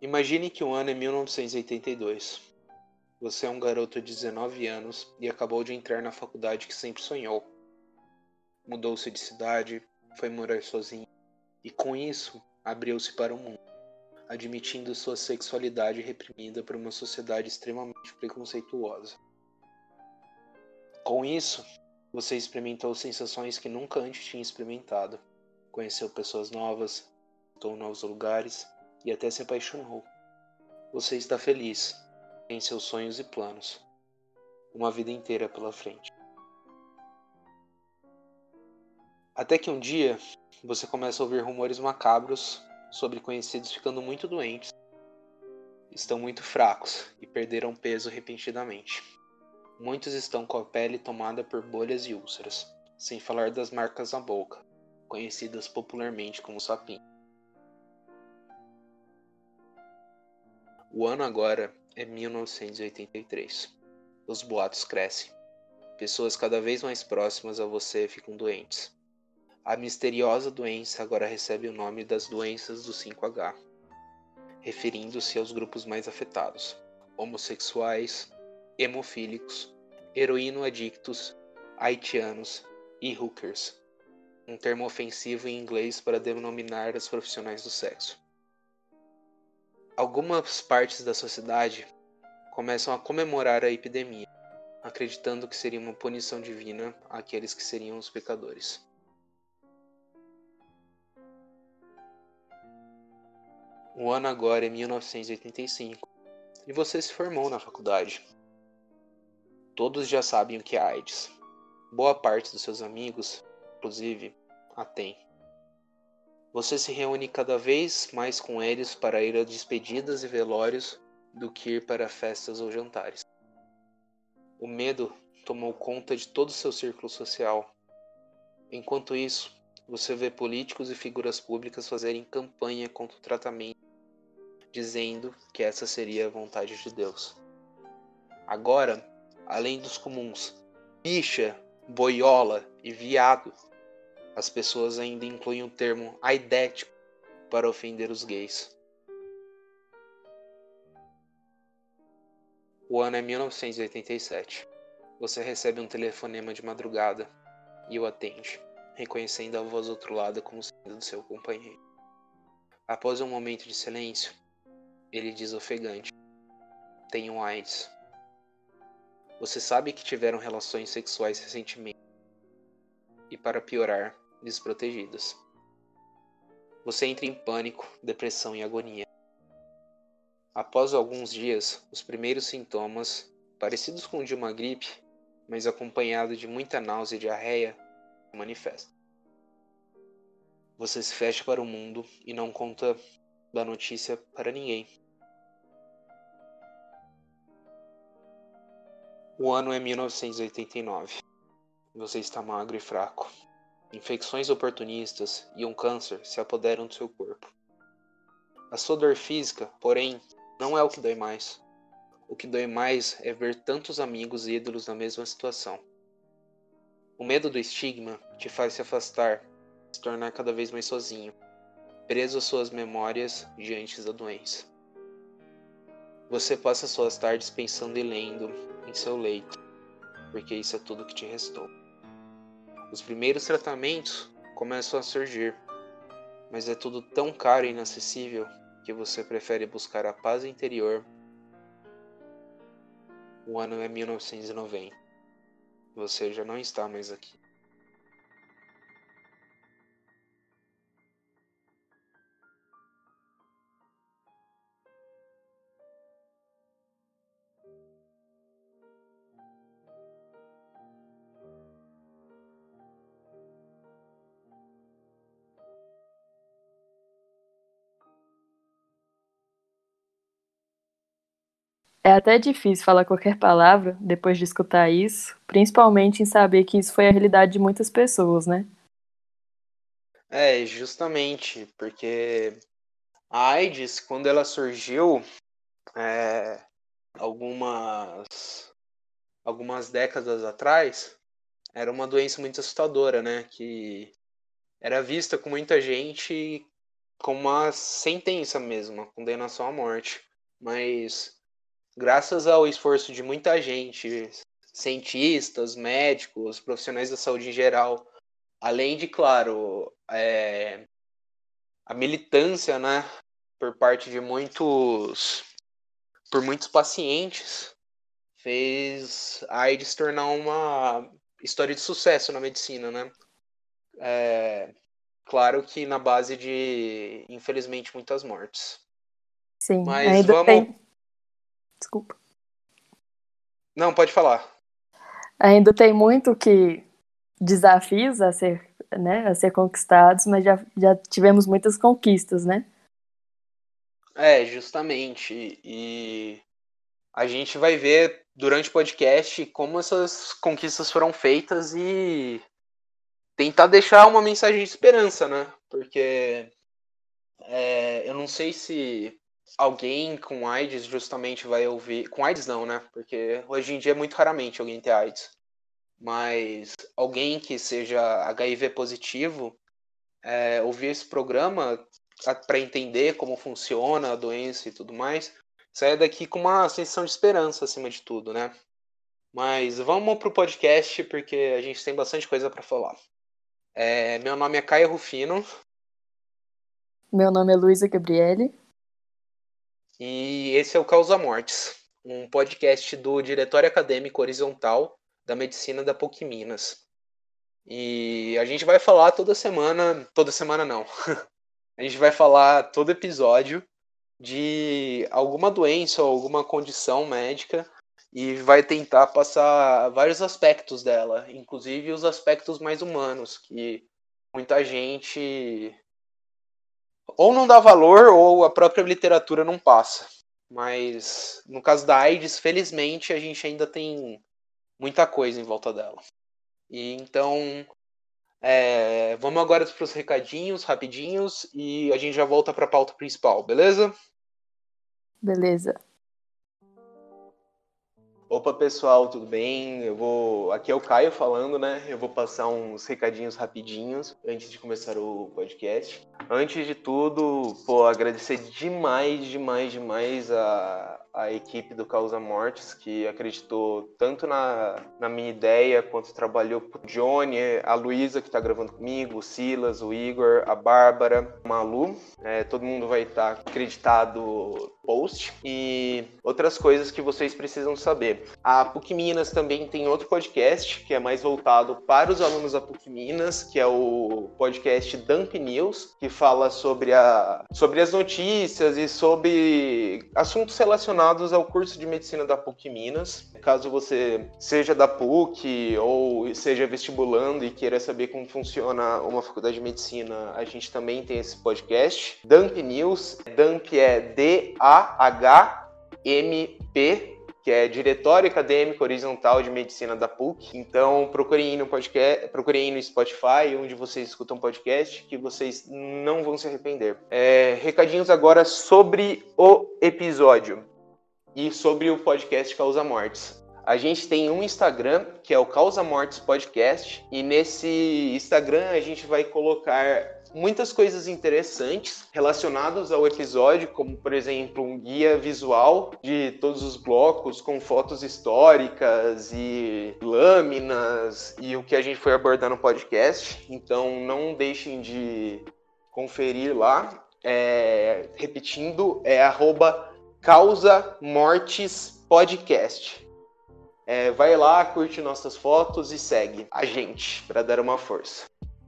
Imagine que o ano é 1982. Você é um garoto de 19 anos e acabou de entrar na faculdade que sempre sonhou. Mudou-se de cidade, foi morar sozinho e com isso abriu-se para o mundo, admitindo sua sexualidade reprimida por uma sociedade extremamente preconceituosa. Com isso, você experimentou sensações que nunca antes tinha experimentado, conheceu pessoas novas, visitou novos lugares e até se apaixonou. Você está feliz, tem seus sonhos e planos, uma vida inteira pela frente. Até que um dia você começa a ouvir rumores macabros sobre conhecidos ficando muito doentes, estão muito fracos e perderam peso repentinamente. Muitos estão com a pele tomada por bolhas e úlceras, sem falar das marcas na boca, conhecidas popularmente como sapinho. O ano agora é 1983. Os boatos crescem. Pessoas cada vez mais próximas a você ficam doentes. A misteriosa doença agora recebe o nome das doenças do 5H, referindo-se aos grupos mais afetados: homossexuais, hemofílicos, heroíno-adictos, haitianos e hookers, um termo ofensivo em inglês para denominar os profissionais do sexo. Algumas partes da sociedade começam a comemorar a epidemia, acreditando que seria uma punição divina àqueles que seriam os pecadores. O ano agora é 1985 e você se formou na faculdade. Todos já sabem o que é AIDS. Boa parte dos seus amigos, inclusive, a tem. Você se reúne cada vez mais com eles para ir a despedidas e velórios do que ir para festas ou jantares. O medo tomou conta de todo o seu círculo social. Enquanto isso, você vê políticos e figuras públicas fazerem campanha contra o tratamento, dizendo que essa seria a vontade de Deus. Agora, além dos comuns bicha, boiola e viado, as pessoas ainda incluem o termo aidético para ofender os gays. O ano é 1987. Você recebe um telefonema de madrugada e o atende, reconhecendo a voz do outro lado como sendo do seu companheiro. Após um momento de silêncio, ele diz ofegante: Tenho AIDS. Você sabe que tiveram relações sexuais recentemente. E para piorar, desprotegidas. Você entra em pânico, depressão e agonia. Após alguns dias, os primeiros sintomas, parecidos com o de uma gripe, mas acompanhado de muita náusea e diarreia, se manifestam. Você se fecha para o mundo e não conta da notícia para ninguém. O ano é 1989. Você está magro e fraco. Infecções oportunistas e um câncer se apoderam do seu corpo. A sua dor física, porém, não é o que dói mais. O que dói mais é ver tantos amigos e ídolos na mesma situação. O medo do estigma te faz se afastar, se tornar cada vez mais sozinho, preso às suas memórias diante da doença. Você passa suas tardes pensando e lendo em seu leito, porque isso é tudo que te restou. Os primeiros tratamentos começam a surgir, mas é tudo tão caro e inacessível que você prefere buscar a paz interior. O ano é 1990. Você já não está mais aqui. É até difícil falar qualquer palavra depois de escutar isso, principalmente em saber que isso foi a realidade de muitas pessoas, né? É, justamente, porque a AIDS, quando ela surgiu, é, algumas, algumas décadas atrás, era uma doença muito assustadora, né? Que era vista com muita gente como uma sentença mesmo, uma condenação à morte. Mas graças ao esforço de muita gente, cientistas, médicos, profissionais da saúde em geral, além de, claro, é, a militância, né, por parte de muitos, por muitos pacientes, fez a AIDS tornar uma história de sucesso na medicina, né? É, claro que na base de, infelizmente, muitas mortes. Sim, Mas ainda vamos... tem. Desculpa. Não, pode falar. Ainda tem muito que desafios a ser, né, a ser conquistados, mas já, já tivemos muitas conquistas, né? É, justamente. E a gente vai ver durante o podcast como essas conquistas foram feitas e tentar deixar uma mensagem de esperança, né? Porque é, eu não sei se alguém com AIDS justamente vai ouvir. Com AIDS não, né? Porque hoje em dia é muito raramente alguém ter AIDS. Mas alguém que seja HIV positivo é, ouvir esse programa para entender como funciona a doença e tudo mais, saia daqui com uma sensação de esperança acima de tudo, né? Mas vamos pro podcast porque a gente tem bastante coisa para falar. É, meu nome é Caio Rufino. Meu nome é Luísa Gabriele. E esse é o Causa Mortes, um podcast do Diretório Acadêmico Horizontal da Medicina da PUC Minas. E a gente vai falar toda semana, toda semana não. a gente vai falar todo episódio de alguma doença ou alguma condição médica e vai tentar passar vários aspectos dela, inclusive os aspectos mais humanos, que muita gente ou não dá valor ou a própria literatura não passa. Mas no caso da AIDS, felizmente a gente ainda tem muita coisa em volta dela. E então é, vamos agora para os recadinhos rapidinhos e a gente já volta para a pauta principal, beleza? Beleza. Opa pessoal, tudo bem? Eu vou. Aqui é o Caio falando, né? Eu vou passar uns recadinhos rapidinhos antes de começar o podcast. Antes de tudo, pô, agradecer demais, demais, demais a, a equipe do Causa Mortes, que acreditou tanto na, na minha ideia, quanto trabalhou com o Johnny, a Luísa, que está gravando comigo, o Silas, o Igor, a Bárbara, a Malu. É, todo mundo vai estar tá acreditado post. E outras coisas que vocês precisam saber. A PUC Minas também tem outro podcast, que é mais voltado para os alunos da PUC Minas, que é o podcast Dump News, que fala sobre, a, sobre as notícias e sobre assuntos relacionados relacionados ao curso de medicina da PUC Minas. Caso você seja da PUC ou seja vestibulando e queira saber como funciona uma faculdade de medicina, a gente também tem esse podcast. Dump News, Dump é D-A-H-M-P que é Diretório Acadêmico Horizontal de Medicina da PUC. Então, procurem no podcast, procurem no Spotify, onde vocês escutam podcast, que vocês não vão se arrepender. É, recadinhos agora sobre o episódio e sobre o podcast Causa Mortes. A gente tem um Instagram, que é o Causa Mortes Podcast, e nesse Instagram a gente vai colocar muitas coisas interessantes relacionadas ao episódio, como por exemplo um guia visual de todos os blocos com fotos históricas e lâminas e o que a gente foi abordar no podcast. Então não deixem de conferir lá. É, repetindo, é arroba Causa Mortes Podcast. É, vai lá, curte nossas fotos e segue a gente para dar uma força.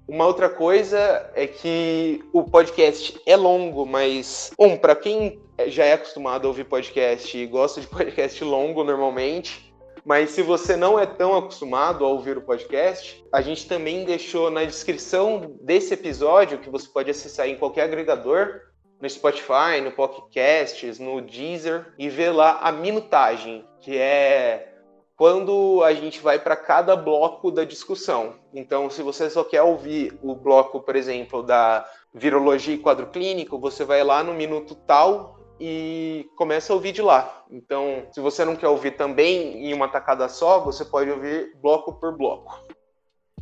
Uma outra coisa é que o podcast é longo, mas, um, para quem já é acostumado a ouvir podcast e gosta de podcast longo normalmente, mas se você não é tão acostumado a ouvir o podcast, a gente também deixou na descrição desse episódio, que você pode acessar em qualquer agregador, no Spotify, no Pocket no Deezer e ver lá a minutagem, que é quando a gente vai para cada bloco da discussão. Então, se você só quer ouvir o bloco, por exemplo, da virologia e quadro clínico, você vai lá no minuto tal e começa a ouvir de lá. Então, se você não quer ouvir também em uma tacada só, você pode ouvir bloco por bloco.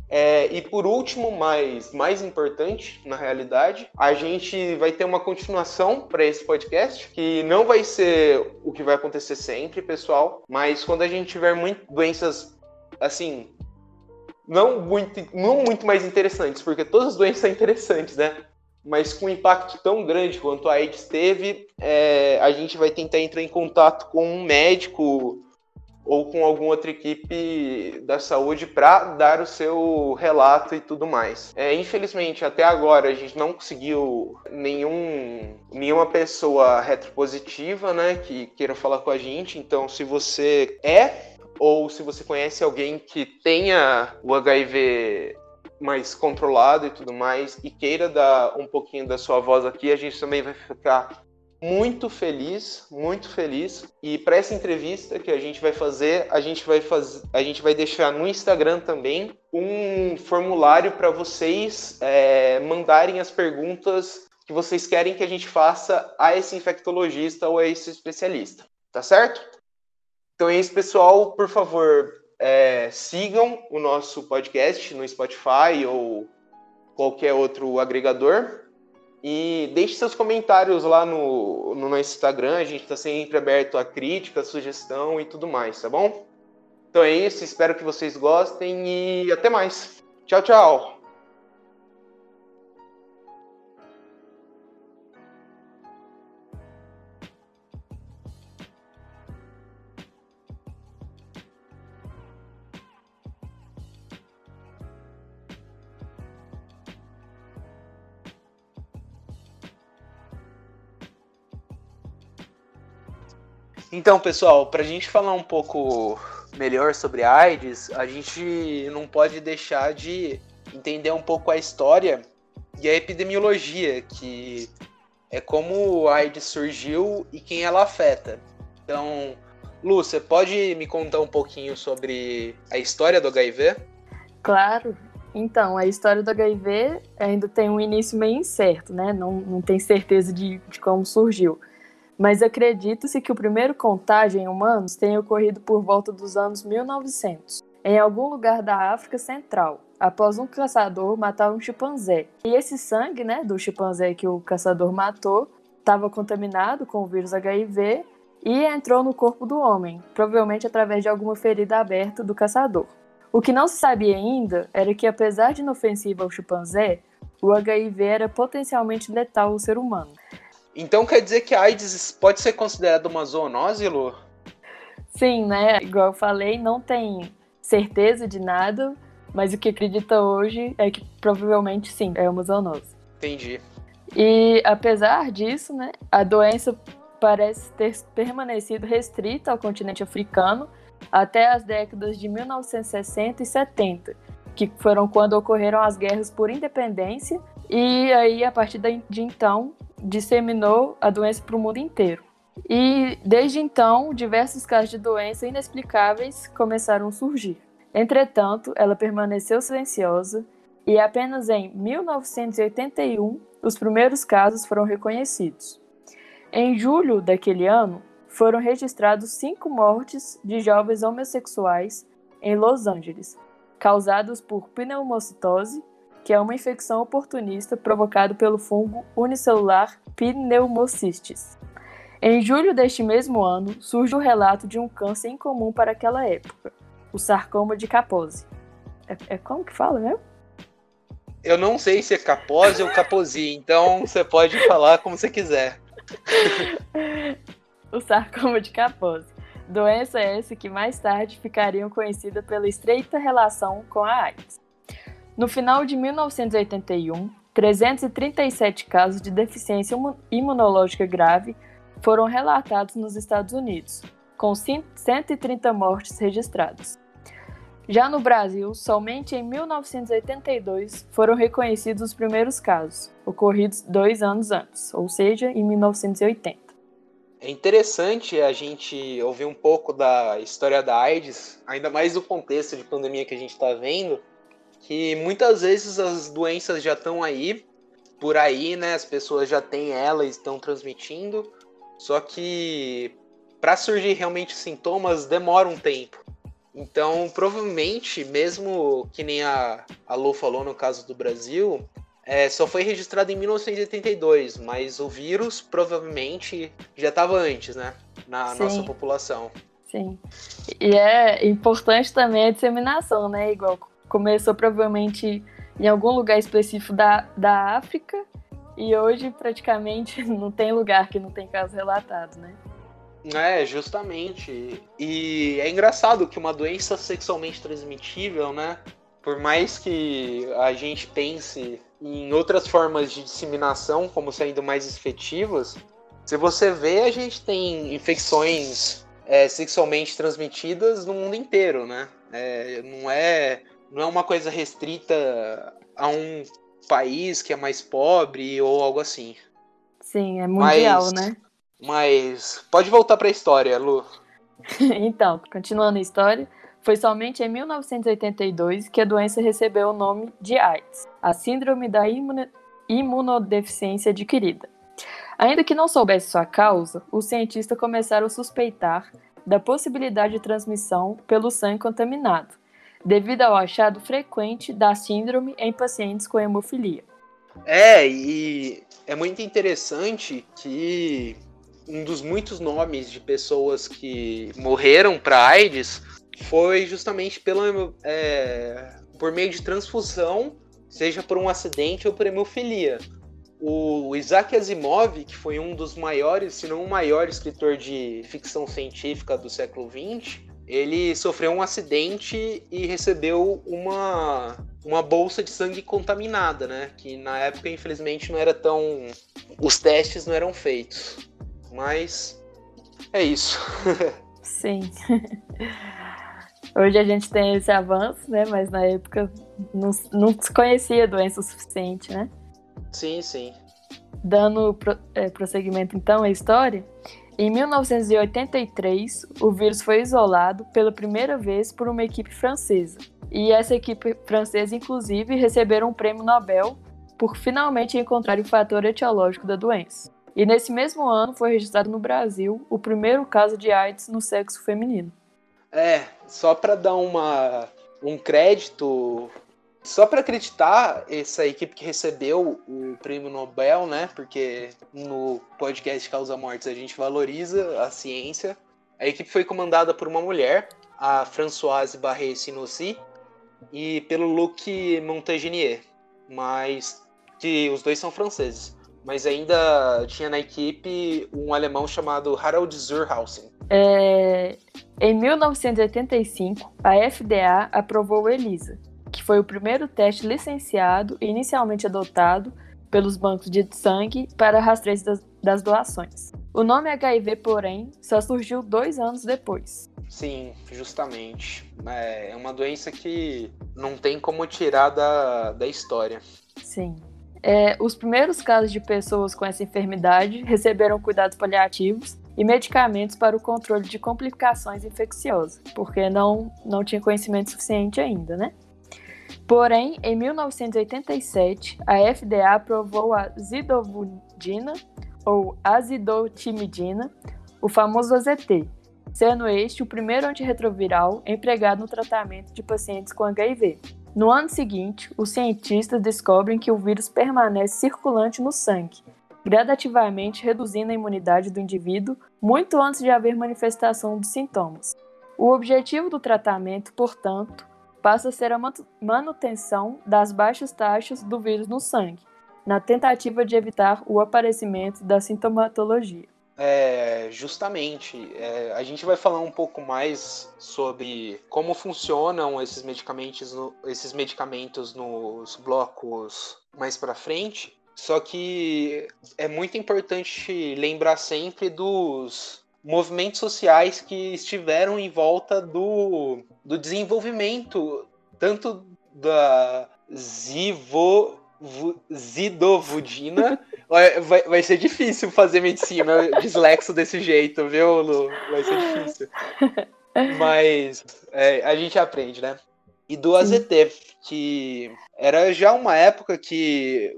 É, e por último, mas mais importante, na realidade, a gente vai ter uma continuação para esse podcast, que não vai ser o que vai acontecer sempre, pessoal, mas quando a gente tiver muito, doenças assim, não muito, não muito mais interessantes, porque todas as doenças são interessantes, né? Mas com um impacto tão grande quanto a AIDS teve, é, a gente vai tentar entrar em contato com um médico ou com alguma outra equipe da saúde para dar o seu relato e tudo mais. É, infelizmente, até agora a gente não conseguiu nenhum, nenhuma pessoa retropositiva, né, que queira falar com a gente. Então, se você é ou se você conhece alguém que tenha o HIV mais controlado e tudo mais e queira dar um pouquinho da sua voz aqui, a gente também vai ficar muito feliz, muito feliz. E para essa entrevista que a gente vai fazer, a gente vai fazer, a gente vai deixar no Instagram também um formulário para vocês é, mandarem as perguntas que vocês querem que a gente faça a esse infectologista ou a esse especialista, tá certo? Então é isso, pessoal. Por favor, é, sigam o nosso podcast no Spotify ou qualquer outro agregador. E deixe seus comentários lá no, no nosso Instagram. A gente está sempre aberto a crítica, sugestão e tudo mais, tá bom? Então é isso. Espero que vocês gostem e até mais. Tchau, tchau. Então, pessoal, para a gente falar um pouco melhor sobre a AIDS, a gente não pode deixar de entender um pouco a história e a epidemiologia, que é como a AIDS surgiu e quem ela afeta. Então, Lu, você pode me contar um pouquinho sobre a história do HIV? Claro. Então, a história do HIV ainda tem um início meio incerto, né? Não, não tem certeza de, de como surgiu mas acredita-se que o primeiro contágio em humanos tenha ocorrido por volta dos anos 1900, em algum lugar da África Central, após um caçador matar um chimpanzé. E esse sangue né, do chimpanzé que o caçador matou estava contaminado com o vírus HIV e entrou no corpo do homem, provavelmente através de alguma ferida aberta do caçador. O que não se sabia ainda era que, apesar de inofensivo ao chimpanzé, o HIV era potencialmente letal ao ser humano. Então quer dizer que a AIDS pode ser considerada uma zoonose, Lu? Sim, né? Igual eu falei, não tem certeza de nada, mas o que acredita hoje é que provavelmente sim, é uma zoonose. Entendi. E apesar disso, né, a doença parece ter permanecido restrita ao continente africano até as décadas de 1960 e 70, que foram quando ocorreram as guerras por independência, e aí a partir de então disseminou a doença para o mundo inteiro. E desde então, diversos casos de doença inexplicáveis começaram a surgir. Entretanto, ela permaneceu silenciosa e apenas em 1981 os primeiros casos foram reconhecidos. Em julho daquele ano, foram registrados cinco mortes de jovens homossexuais em Los Angeles, causados por pneumocitose que é uma infecção oportunista provocada pelo fungo unicelular Pneumocystis. Em julho deste mesmo ano, surge o relato de um câncer incomum para aquela época, o sarcoma de Kaposi. É, é como que fala, né? Eu não sei se é Kaposi ou Kaposi, então você pode falar como você quiser. o sarcoma de Kaposi. Doença essa que mais tarde ficaria conhecida pela estreita relação com a AIDS. No final de 1981, 337 casos de deficiência imunológica grave foram relatados nos Estados Unidos, com 130 mortes registradas. Já no Brasil, somente em 1982 foram reconhecidos os primeiros casos, ocorridos dois anos antes, ou seja, em 1980. É interessante a gente ouvir um pouco da história da AIDS, ainda mais do contexto de pandemia que a gente está vendo, que muitas vezes as doenças já estão aí, por aí, né? As pessoas já têm ela e estão transmitindo, só que para surgir realmente sintomas demora um tempo. Então, provavelmente, mesmo que nem a, a Lu falou no caso do Brasil, é, só foi registrado em 1982, mas o vírus provavelmente já estava antes, né? Na Sim. nossa população. Sim. E é importante também a disseminação, né? Igual começou provavelmente em algum lugar específico da, da África e hoje praticamente não tem lugar que não tem caso relatado, né? É, justamente. E é engraçado que uma doença sexualmente transmitível, né? Por mais que a gente pense em outras formas de disseminação como sendo mais efetivas, se você vê, a gente tem infecções é, sexualmente transmitidas no mundo inteiro, né? É, não, é, não é uma coisa restrita a um país que é mais pobre ou algo assim. Sim, é mundial, mas, né? Mas pode voltar para a história, Lu. então, continuando a história, foi somente em 1982 que a doença recebeu o nome de AIDS, a síndrome da imunodeficiência adquirida. Ainda que não soubesse sua causa, os cientistas começaram a suspeitar da possibilidade de transmissão pelo sangue contaminado, devido ao achado frequente da síndrome em pacientes com hemofilia. É, e é muito interessante que um dos muitos nomes de pessoas que morreram para AIDS foi justamente pelo, é, por meio de transfusão, seja por um acidente ou por hemofilia. O Isaac Asimov, que foi um dos maiores, se não o maior escritor de ficção científica do século XX, ele sofreu um acidente e recebeu uma, uma bolsa de sangue contaminada, né? Que na época, infelizmente, não era tão. Os testes não eram feitos. Mas é isso. Sim. Hoje a gente tem esse avanço, né? Mas na época não, não se conhecia doença o suficiente, né? Sim, sim. Dando pro, é, prosseguimento então à história, em 1983 o vírus foi isolado pela primeira vez por uma equipe francesa. E essa equipe francesa, inclusive, receberam um prêmio Nobel por finalmente encontrar o fator etiológico da doença. E nesse mesmo ano foi registrado no Brasil o primeiro caso de AIDS no sexo feminino. É, só para dar uma, um crédito, só para acreditar essa equipe que recebeu o prêmio Nobel, né? Porque no podcast Causa Mortes a gente valoriza a ciência. A equipe foi comandada por uma mulher, a Françoise Barré Sinossi, e pelo Luc Montagnier, mas que os dois são franceses mas ainda tinha na equipe um alemão chamado Harald Zurhausen. É, em 1985, a FDA aprovou ELISA, foi o primeiro teste licenciado e inicialmente adotado pelos bancos de sangue para rastreio das, das doações. O nome HIV, porém, só surgiu dois anos depois. Sim, justamente. É, é uma doença que não tem como tirar da, da história. Sim. É, os primeiros casos de pessoas com essa enfermidade receberam cuidados paliativos e medicamentos para o controle de complicações infecciosas, porque não, não tinha conhecimento suficiente ainda, né? Porém, em 1987, a FDA aprovou a zidovudina, ou azidotimidina, o famoso AZT, sendo este o primeiro antirretroviral empregado no tratamento de pacientes com HIV. No ano seguinte, os cientistas descobrem que o vírus permanece circulante no sangue, gradativamente reduzindo a imunidade do indivíduo muito antes de haver manifestação dos sintomas. O objetivo do tratamento, portanto, passa a ser a manutenção das baixas taxas do vírus no sangue, na tentativa de evitar o aparecimento da sintomatologia. É, justamente, é, a gente vai falar um pouco mais sobre como funcionam esses medicamentos, no, esses medicamentos nos blocos mais para frente. Só que é muito importante lembrar sempre dos movimentos sociais que estiveram em volta do, do desenvolvimento tanto da Zivo, Zidovudina Vai, vai ser difícil fazer medicina dislexo desse jeito, viu, Lu? Vai ser difícil. Mas é, a gente aprende, né? E do AZT, que era já uma época que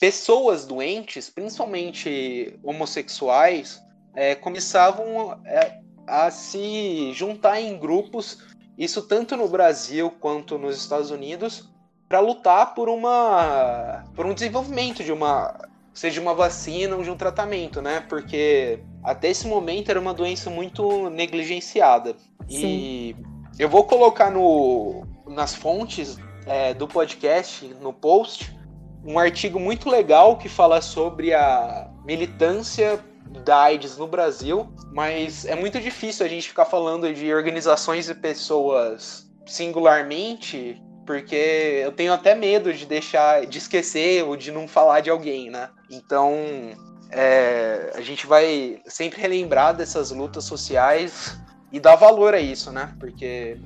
pessoas doentes, principalmente homossexuais, é, começavam é, a se juntar em grupos isso tanto no Brasil quanto nos Estados Unidos, para lutar por uma por um desenvolvimento de uma seja uma vacina ou de um tratamento, né? Porque até esse momento era uma doença muito negligenciada. Sim. E eu vou colocar no, nas fontes é, do podcast, no post, um artigo muito legal que fala sobre a militância da AIDS no Brasil, mas é muito difícil a gente ficar falando de organizações e pessoas singularmente, porque eu tenho até medo de deixar, de esquecer ou de não falar de alguém, né? Então, é, a gente vai sempre relembrar dessas lutas sociais e dar valor a isso, né? Porque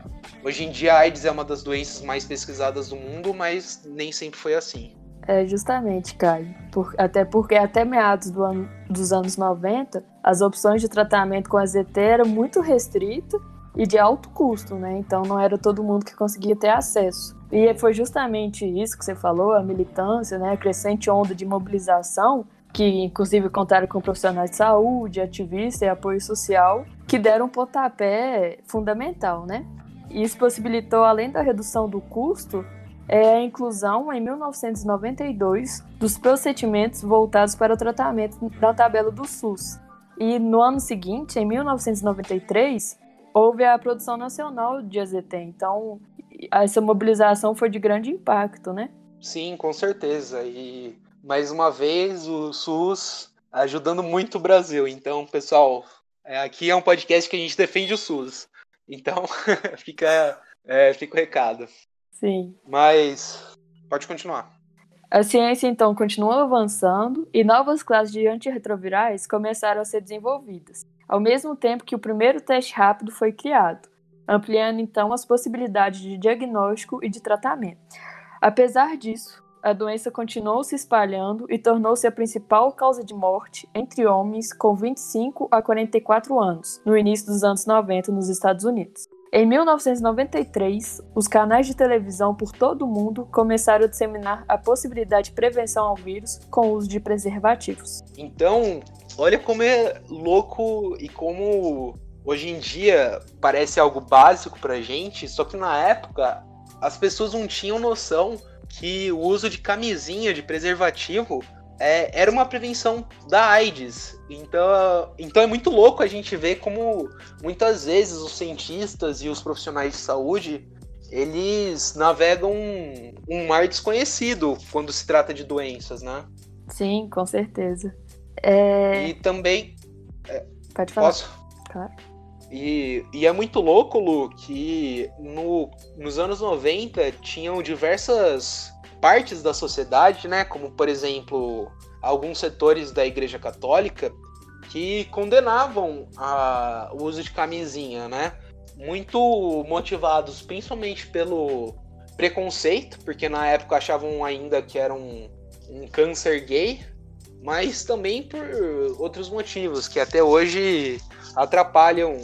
hoje em dia a AIDS é uma das doenças mais pesquisadas do mundo, mas nem sempre foi assim. É, justamente, Caio. Por, até porque até meados do ano, dos anos 90, as opções de tratamento com AZT eram muito restritas e de alto custo, né? Então não era todo mundo que conseguia ter acesso. E foi justamente isso que você falou, a militância, né? A crescente onda de mobilização, que inclusive contaram com profissionais de saúde, ativistas e apoio social, que deram um pontapé fundamental, né? Isso possibilitou, além da redução do custo, é a inclusão, em 1992, dos procedimentos voltados para o tratamento da tabela do SUS. E no ano seguinte, em 1993, houve a produção nacional de AZT. Então, essa mobilização foi de grande impacto, né? Sim, com certeza. E mais uma vez o SUS ajudando muito o Brasil. Então, pessoal, é, aqui é um podcast que a gente defende o SUS. Então, fica, é, fica o recado. Sim. Mas pode continuar. A ciência então continuou avançando e novas classes de antirretrovirais começaram a ser desenvolvidas, ao mesmo tempo que o primeiro teste rápido foi criado, ampliando então as possibilidades de diagnóstico e de tratamento. Apesar disso, a doença continuou se espalhando e tornou-se a principal causa de morte entre homens com 25 a 44 anos, no início dos anos 90 nos Estados Unidos. Em 1993, os canais de televisão por todo o mundo começaram a disseminar a possibilidade de prevenção ao vírus com o uso de preservativos. Então, olha como é louco e como hoje em dia parece algo básico pra gente, só que na época as pessoas não tinham noção que o uso de camisinha de preservativo é, era uma prevenção da AIDS. Então, então é muito louco a gente ver como muitas vezes os cientistas e os profissionais de saúde eles navegam um, um mar desconhecido quando se trata de doenças, né? Sim, com certeza. É... E também. É, Pode falar. Posso? Claro. E, e, é muito louco, Lu, que no, nos anos 90 tinham diversas partes da sociedade, né, como por exemplo alguns setores da Igreja Católica que condenavam a, o uso de camisinha, né, muito motivados principalmente pelo preconceito, porque na época achavam ainda que era um, um câncer gay, mas também por outros motivos que até hoje atrapalham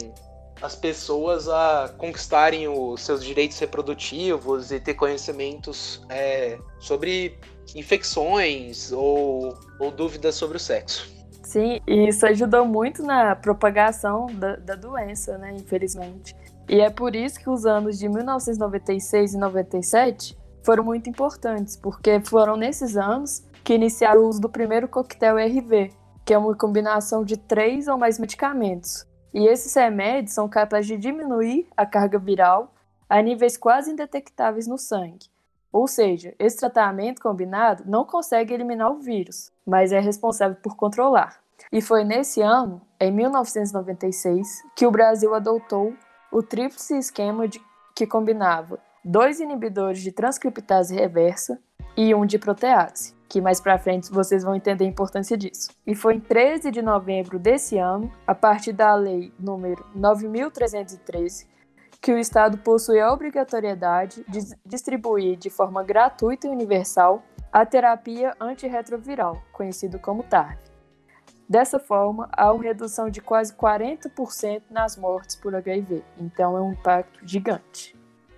as pessoas a conquistarem os seus direitos reprodutivos e ter conhecimentos é, sobre infecções ou, ou dúvidas sobre o sexo. Sim, e isso ajudou muito na propagação da, da doença, né, infelizmente. E é por isso que os anos de 1996 e 97 foram muito importantes, porque foram nesses anos que iniciaram o uso do primeiro coquetel RV, que é uma combinação de três ou mais medicamentos, e esses remédios são capazes de diminuir a carga viral a níveis quase indetectáveis no sangue. Ou seja, esse tratamento combinado não consegue eliminar o vírus, mas é responsável por controlar. E foi nesse ano, em 1996, que o Brasil adotou o tríplice esquema de, que combinava dois inibidores de transcriptase reversa e um de protease que mais para frente vocês vão entender a importância disso. E foi em 13 de novembro desse ano, a partir da lei número 9313, que o Estado possui a obrigatoriedade de distribuir de forma gratuita e universal a terapia antirretroviral, conhecido como TARV. Dessa forma, há uma redução de quase 40% nas mortes por HIV, então é um impacto gigante.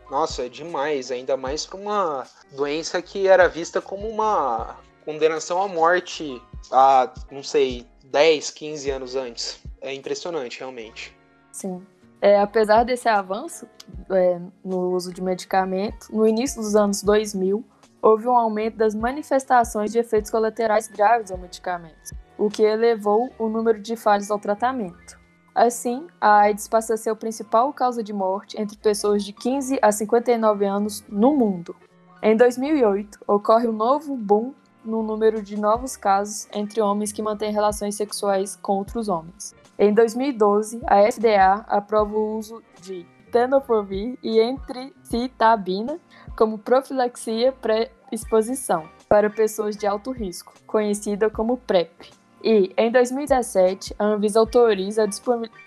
Nossa, é demais, ainda mais para uma doença que era vista como uma condenação à morte há, não sei, 10, 15 anos antes. É impressionante, realmente. Sim. É, apesar desse avanço é, no uso de medicamento, no início dos anos 2000, houve um aumento das manifestações de efeitos colaterais graves ao medicamento, o que elevou o número de falhas ao tratamento. Assim, a AIDS passa a ser a principal causa de morte entre pessoas de 15 a 59 anos no mundo. Em 2008, ocorre um novo boom no número de novos casos entre homens que mantêm relações sexuais com outros homens. Em 2012, a FDA aprova o uso de tenofovir e entricitabina como profilaxia pré-exposição para pessoas de alto risco, conhecida como PrEP. E, em 2017, a Anvisa autoriza a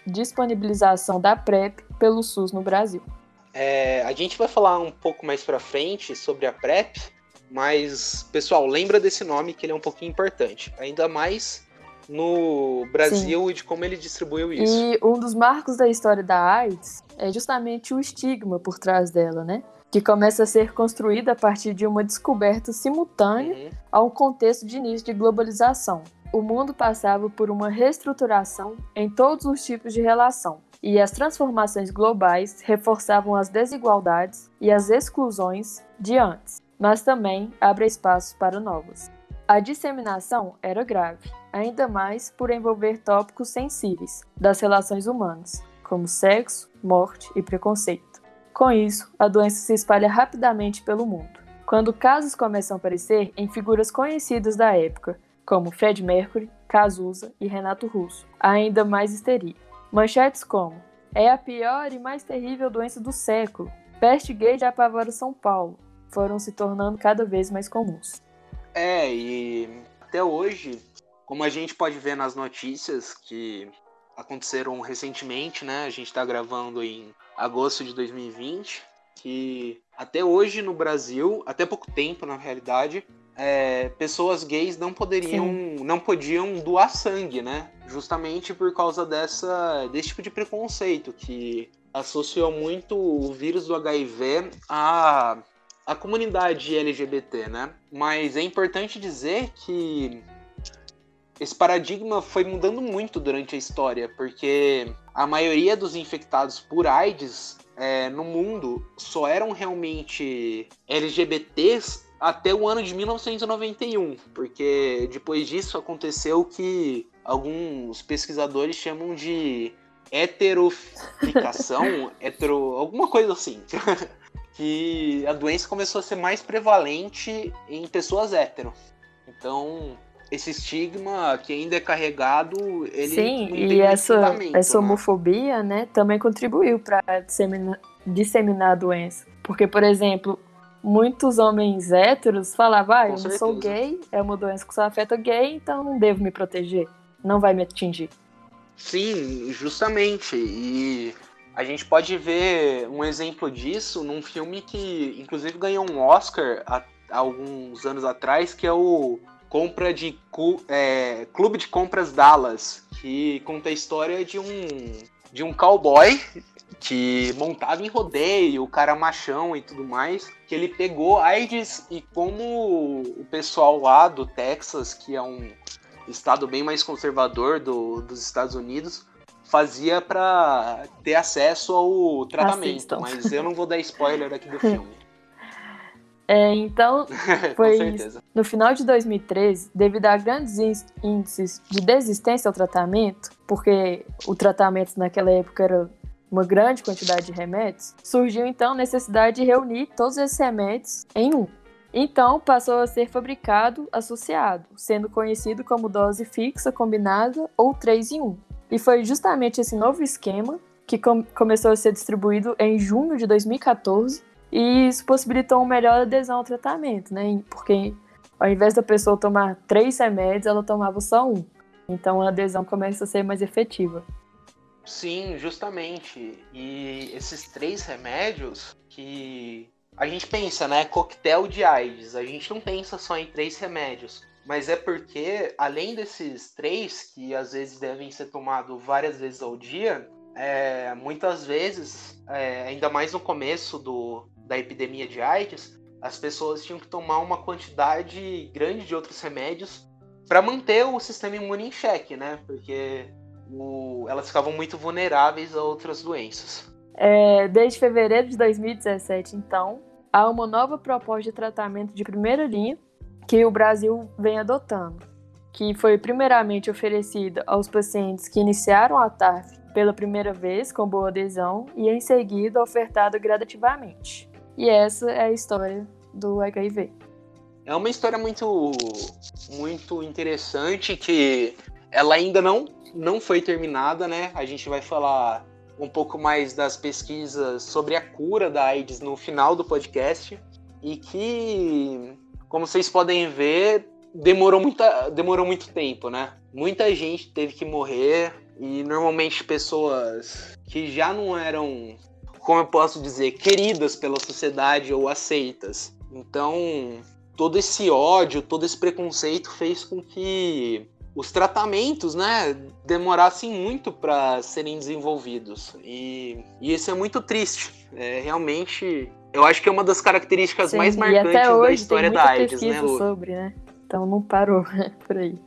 disponibilização da PrEP pelo SUS no Brasil. É, a gente vai falar um pouco mais para frente sobre a PrEP, mas, pessoal, lembra desse nome que ele é um pouquinho importante. Ainda mais no Brasil Sim. e de como ele distribuiu isso. E um dos marcos da história da AIDS é justamente o estigma por trás dela, né? Que começa a ser construído a partir de uma descoberta simultânea uhum. a um contexto de início de globalização. O mundo passava por uma reestruturação em todos os tipos de relação, e as transformações globais reforçavam as desigualdades e as exclusões de antes mas também abre espaço para novas. A disseminação era grave, ainda mais por envolver tópicos sensíveis das relações humanas, como sexo, morte e preconceito. Com isso, a doença se espalha rapidamente pelo mundo. Quando casos começam a aparecer em figuras conhecidas da época, como Fred Mercury, Cazuza e Renato Russo, ainda mais histeria. Manchetes como: É a pior e mais terrível doença do século. Peste gay já apavora São Paulo foram se tornando cada vez mais comuns. É, e até hoje, como a gente pode ver nas notícias que aconteceram recentemente, né? A gente está gravando em agosto de 2020, que até hoje no Brasil, até pouco tempo na realidade, é, pessoas gays não poderiam, Sim. não podiam doar sangue, né? Justamente por causa dessa, desse tipo de preconceito que associou muito o vírus do HIV a a comunidade LGBT, né? Mas é importante dizer que esse paradigma foi mudando muito durante a história, porque a maioria dos infectados por AIDS é, no mundo só eram realmente LGBTs até o ano de 1991, porque depois disso aconteceu o que alguns pesquisadores chamam de heteroficação, hetero, alguma coisa assim. que a doença começou a ser mais prevalente em pessoas hétero. Então, esse estigma que ainda é carregado, ele Sim, e essa, essa né? homofobia, né, também contribuiu para disseminar, disseminar a doença. Porque, por exemplo, muitos homens héteros falavam, ah, eu não sou gay, é uma doença que só afeta gay, então não devo me proteger, não vai me atingir. Sim, justamente. E a gente pode ver um exemplo disso num filme que, inclusive, ganhou um Oscar há, há alguns anos atrás, que é o Compra de é, Clube de Compras Dallas, que conta a história de um de um cowboy que montava em rodeio, o cara machão e tudo mais, que ele pegou AIDS e como o pessoal lá do Texas, que é um estado bem mais conservador do, dos Estados Unidos, fazia para ter acesso ao tratamento, Assistam. mas eu não vou dar spoiler aqui do filme. É, então, foi no final de 2013, devido a grandes índices de desistência ao tratamento, porque o tratamento naquela época era uma grande quantidade de remédios, surgiu então a necessidade de reunir todos esses remédios em um. Então, passou a ser fabricado associado, sendo conhecido como dose fixa combinada ou 3 em 1. E foi justamente esse novo esquema que com começou a ser distribuído em junho de 2014 e isso possibilitou uma melhor adesão ao tratamento, né? Porque ao invés da pessoa tomar três remédios, ela tomava só um. Então a adesão começa a ser mais efetiva. Sim, justamente. E esses três remédios que a gente pensa, né? Coquetel de AIDS. A gente não pensa só em três remédios mas é porque, além desses três, que às vezes devem ser tomados várias vezes ao dia, é, muitas vezes, é, ainda mais no começo do, da epidemia de AIDS, as pessoas tinham que tomar uma quantidade grande de outros remédios para manter o sistema imune em xeque, né? Porque o, elas ficavam muito vulneráveis a outras doenças. É, desde fevereiro de 2017, então, há uma nova proposta de tratamento de primeira linha que o Brasil vem adotando, que foi primeiramente oferecida aos pacientes que iniciaram a TARF pela primeira vez com boa adesão e em seguida ofertada gradativamente. E essa é a história do HIV. É uma história muito muito interessante que ela ainda não não foi terminada, né? A gente vai falar um pouco mais das pesquisas sobre a cura da AIDS no final do podcast e que, como vocês podem ver, demorou, muita, demorou muito tempo, né? Muita gente teve que morrer e normalmente pessoas que já não eram, como eu posso dizer, queridas pela sociedade ou aceitas. Então, todo esse ódio, todo esse preconceito fez com que os tratamentos, né, demorassem muito para serem desenvolvidos. E, e, isso é muito triste. É, realmente, eu acho que é uma das características Sim, mais marcantes da história da AIDS, né, Lu? sobre, né? Então não parou por aí.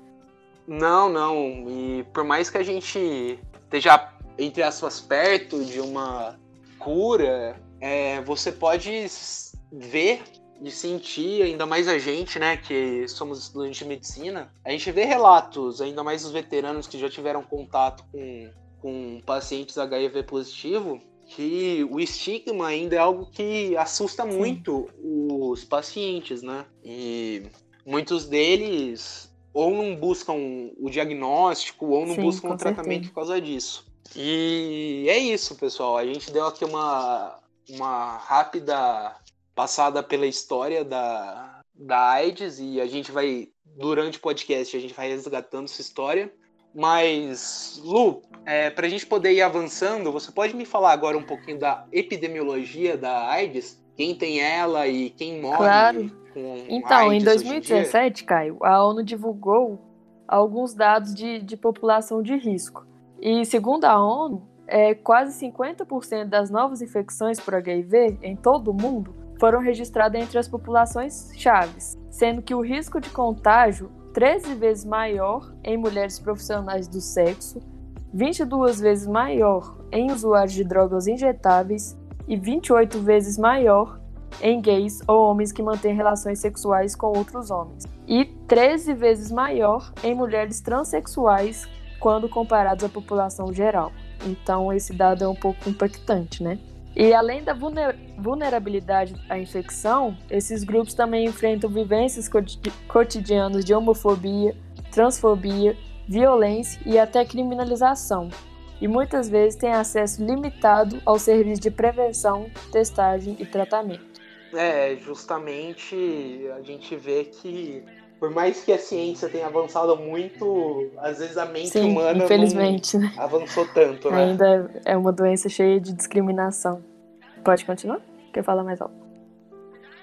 Não, não. E por mais que a gente esteja, entre aspas, perto de uma cura, é, você pode ver de sentir, ainda mais a gente, né, que somos estudantes de medicina, a gente vê relatos, ainda mais os veteranos que já tiveram contato com, com pacientes HIV positivo, que o estigma ainda é algo que assusta Sim. muito os pacientes, né? E muitos deles ou não buscam o diagnóstico ou não Sim, buscam o tratamento certeza. por causa disso. E é isso, pessoal. A gente deu aqui uma, uma rápida passada pela história da, da AIDS e a gente vai, durante o podcast, a gente vai resgatando essa história. Mas, Lu, é, para a gente poder ir avançando, você pode me falar agora um pouquinho da epidemiologia da AIDS? Quem tem ela e quem morre claro. com Então, AIDS em 2017, Caio, a ONU divulgou alguns dados de, de população de risco. E, segundo a ONU, é, quase 50% das novas infecções por HIV em todo o mundo foram registradas entre as populações chaves, sendo que o risco de contágio 13 vezes maior em mulheres profissionais do sexo, 22 vezes maior em usuários de drogas injetáveis e 28 vezes maior em gays ou homens que mantêm relações sexuais com outros homens, e 13 vezes maior em mulheres transexuais quando comparados à população geral. Então, esse dado é um pouco impactante, né? E além da vulnerabilidade à infecção, esses grupos também enfrentam vivências cotidianas de homofobia, transfobia, violência e até criminalização. E muitas vezes têm acesso limitado ao serviço de prevenção, testagem e tratamento. É, justamente a gente vê que por mais que a ciência tenha avançado muito, às vezes a mente Sim, humana infelizmente, né? avançou tanto, né? Ainda é uma doença cheia de discriminação. Pode continuar? Quer falar mais alto?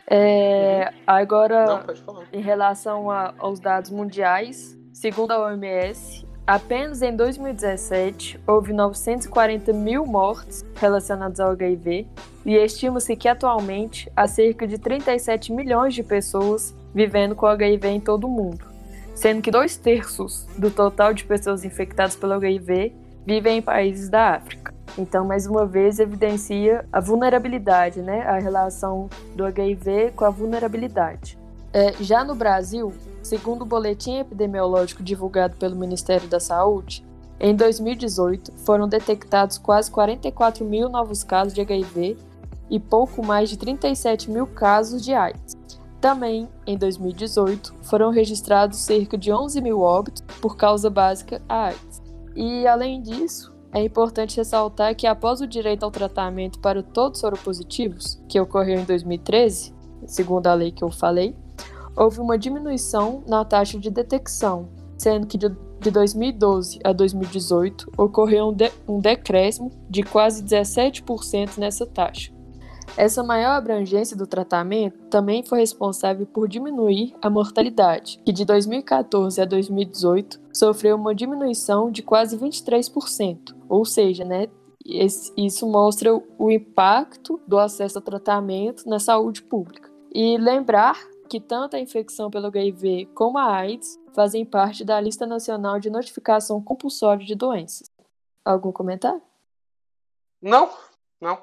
É, uhum. agora, Não, em relação a, aos dados mundiais, segundo a OMS, apenas em 2017 houve 940 mil mortes relacionadas ao HIV e estima-se que atualmente há cerca de 37 milhões de pessoas vivendo com HIV em todo o mundo, sendo que dois terços do total de pessoas infectadas pelo HIV vivem em países da África. Então, mais uma vez, evidencia a vulnerabilidade, né? a relação do HIV com a vulnerabilidade. É, já no Brasil, segundo o boletim epidemiológico divulgado pelo Ministério da Saúde, em 2018 foram detectados quase 44 mil novos casos de HIV e pouco mais de 37 mil casos de AIDS. Também, em 2018, foram registrados cerca de 11 mil óbitos por causa básica a AIDS. E, além disso, é importante ressaltar que, após o direito ao tratamento para todos soropositivos, que ocorreu em 2013, segundo a lei que eu falei, houve uma diminuição na taxa de detecção, sendo que de 2012 a 2018 ocorreu um, de um decréscimo de quase 17% nessa taxa. Essa maior abrangência do tratamento também foi responsável por diminuir a mortalidade, que de 2014 a 2018 sofreu uma diminuição de quase 23%, ou seja, né, isso mostra o impacto do acesso ao tratamento na saúde pública. E lembrar que tanto a infecção pelo HIV como a AIDS fazem parte da Lista Nacional de Notificação Compulsória de Doenças. Algum comentário? Não, não.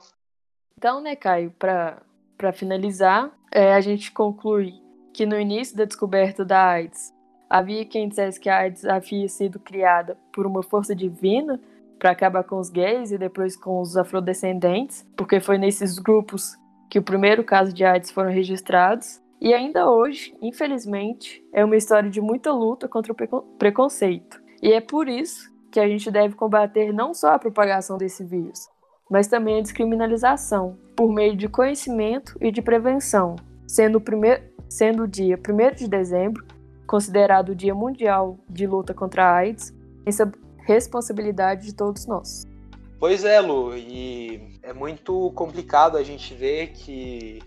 Então, né, Caio, para finalizar, é, a gente conclui que no início da descoberta da AIDS, havia quem dissesse que a AIDS havia sido criada por uma força divina para acabar com os gays e depois com os afrodescendentes, porque foi nesses grupos que o primeiro caso de AIDS foram registrados. E ainda hoje, infelizmente, é uma história de muita luta contra o preconceito. E é por isso que a gente deve combater não só a propagação desse vírus, mas também a descriminalização, por meio de conhecimento e de prevenção, sendo o, primeiro, sendo o dia 1 de dezembro considerado o Dia Mundial de Luta contra a AIDS, essa responsabilidade de todos nós. Pois é, Lu, e é muito complicado a gente ver que,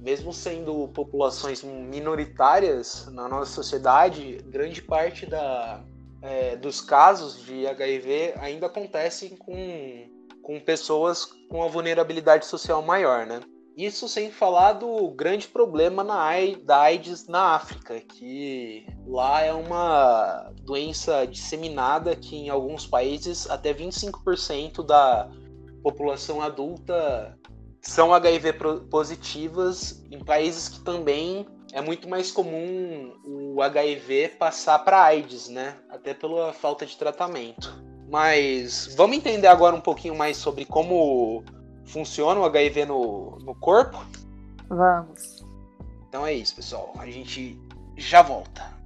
mesmo sendo populações minoritárias na nossa sociedade, grande parte da, é, dos casos de HIV ainda acontecem com, com pessoas com a vulnerabilidade social maior, né? Isso sem falar do grande problema na, da AIDS na África, que lá é uma doença disseminada que em alguns países até 25% da população adulta são HIV positivas, em países que também é muito mais comum o HIV passar para AIDS, né? Até pela falta de tratamento. Mas vamos entender agora um pouquinho mais sobre como funciona o HIV no, no corpo? Vamos. Então é isso, pessoal. A gente já volta.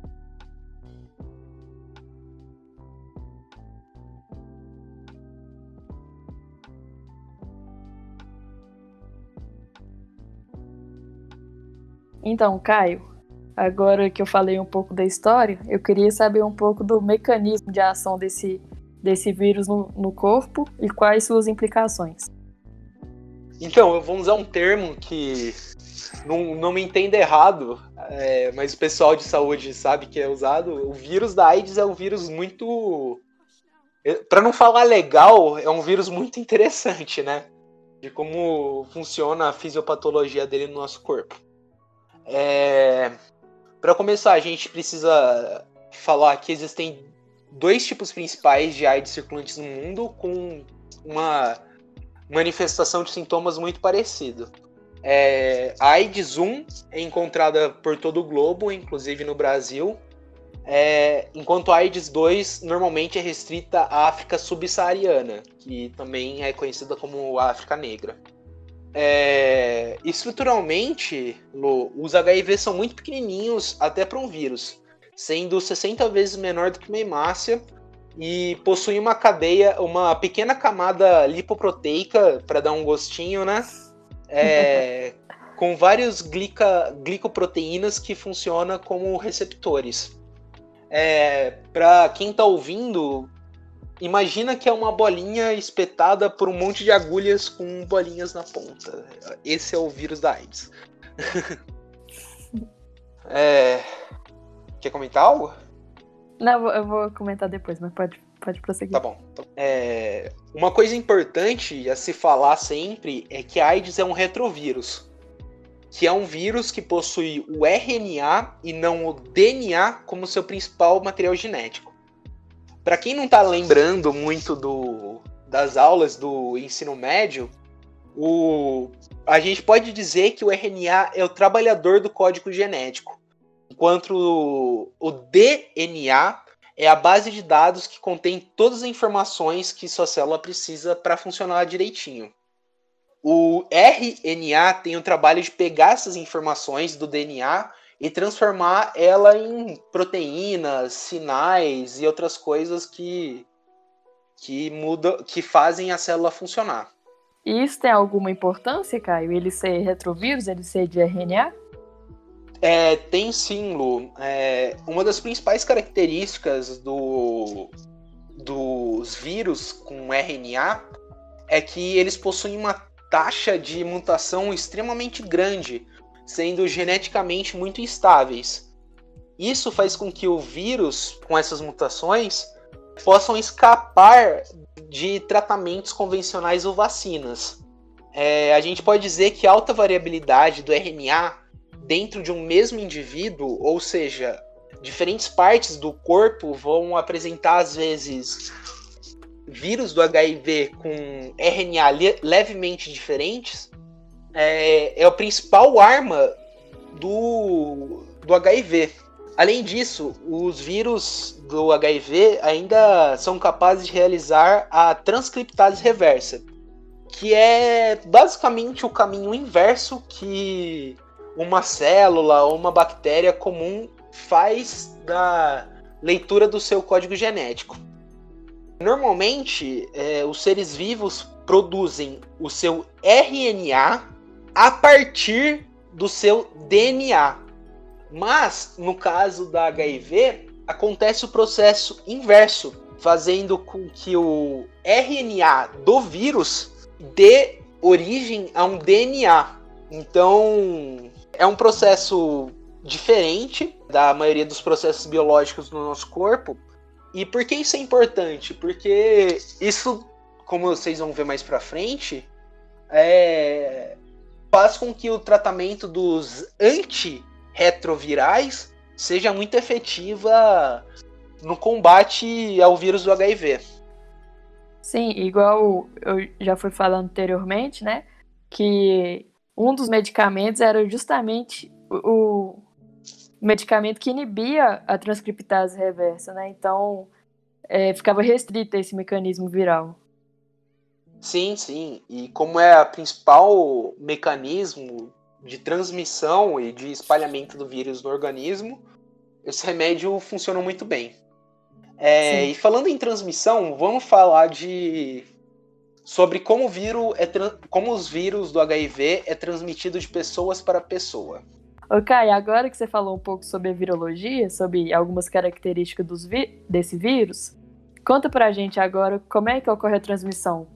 Então, Caio, agora que eu falei um pouco da história, eu queria saber um pouco do mecanismo de ação desse, desse vírus no, no corpo e quais suas implicações. Então, eu vou usar um termo que não, não me entenda errado, é, mas o pessoal de saúde sabe que é usado. O vírus da AIDS é um vírus muito. É, Para não falar legal, é um vírus muito interessante, né? De como funciona a fisiopatologia dele no nosso corpo. É... Para começar, a gente precisa falar que existem dois tipos principais de AIDS circulantes no mundo, com uma manifestação de sintomas muito parecido. É, a AIDS 1 é encontrada por todo o globo, inclusive no Brasil, é, enquanto a AIDS 2 normalmente é restrita à África subsaariana, que também é conhecida como África Negra. É, estruturalmente, Lu, os HIV são muito pequenininhos até para um vírus, sendo 60 vezes menor do que uma hemácia e possui uma cadeia, uma pequena camada lipoproteica para dar um gostinho, né? É, com vários glica, glicoproteínas que funcionam como receptores. É, para quem está ouvindo, imagina que é uma bolinha espetada por um monte de agulhas com bolinhas na ponta. Esse é o vírus da AIDS. é, quer comentar algo? Não, eu vou comentar depois, mas pode, pode prosseguir. Tá bom. É, uma coisa importante a se falar sempre é que a AIDS é um retrovírus, que é um vírus que possui o RNA e não o DNA como seu principal material genético. Para quem não está lembrando muito do, das aulas do ensino médio, o, a gente pode dizer que o RNA é o trabalhador do código genético enquanto o DNA é a base de dados que contém todas as informações que sua célula precisa para funcionar direitinho. O RNA tem o trabalho de pegar essas informações do DNA e transformar ela em proteínas, sinais e outras coisas que que mudam, que fazem a célula funcionar. E isso tem alguma importância, Caio? Ele ser retrovírus, ele ser de RNA? É, tem sim, Lu. É, uma das principais características do, dos vírus com RNA é que eles possuem uma taxa de mutação extremamente grande, sendo geneticamente muito instáveis. Isso faz com que o vírus, com essas mutações, possam escapar de tratamentos convencionais ou vacinas. É, a gente pode dizer que alta variabilidade do RNA dentro de um mesmo indivíduo, ou seja, diferentes partes do corpo vão apresentar às vezes vírus do HIV com RNA levemente diferentes é, é a principal arma do, do HIV. Além disso, os vírus do HIV ainda são capazes de realizar a transcriptase reversa, que é basicamente o caminho inverso que uma célula ou uma bactéria comum faz da leitura do seu código genético. Normalmente, é, os seres vivos produzem o seu RNA a partir do seu DNA. Mas, no caso da HIV, acontece o processo inverso, fazendo com que o RNA do vírus dê origem a um DNA. Então, é um processo diferente da maioria dos processos biológicos no nosso corpo. E por que isso é importante? Porque isso, como vocês vão ver mais para frente, é... faz com que o tratamento dos antirretrovirais seja muito efetiva no combate ao vírus do HIV. Sim, igual eu já fui falando anteriormente, né? Que um dos medicamentos era justamente o, medicamento que inibia a transcriptase reversa, né? Então é, ficava restrito a esse mecanismo viral. Sim, sim. E como é o principal mecanismo de transmissão e de espalhamento do vírus no organismo, esse remédio funciona muito bem. É, e falando em transmissão, vamos falar de sobre como, vírus é como os vírus do HIV é transmitido de pessoas para pessoa. Ok, agora que você falou um pouco sobre a virologia, sobre algumas características dos vi desse vírus, conta pra gente agora como é que ocorre a transmissão.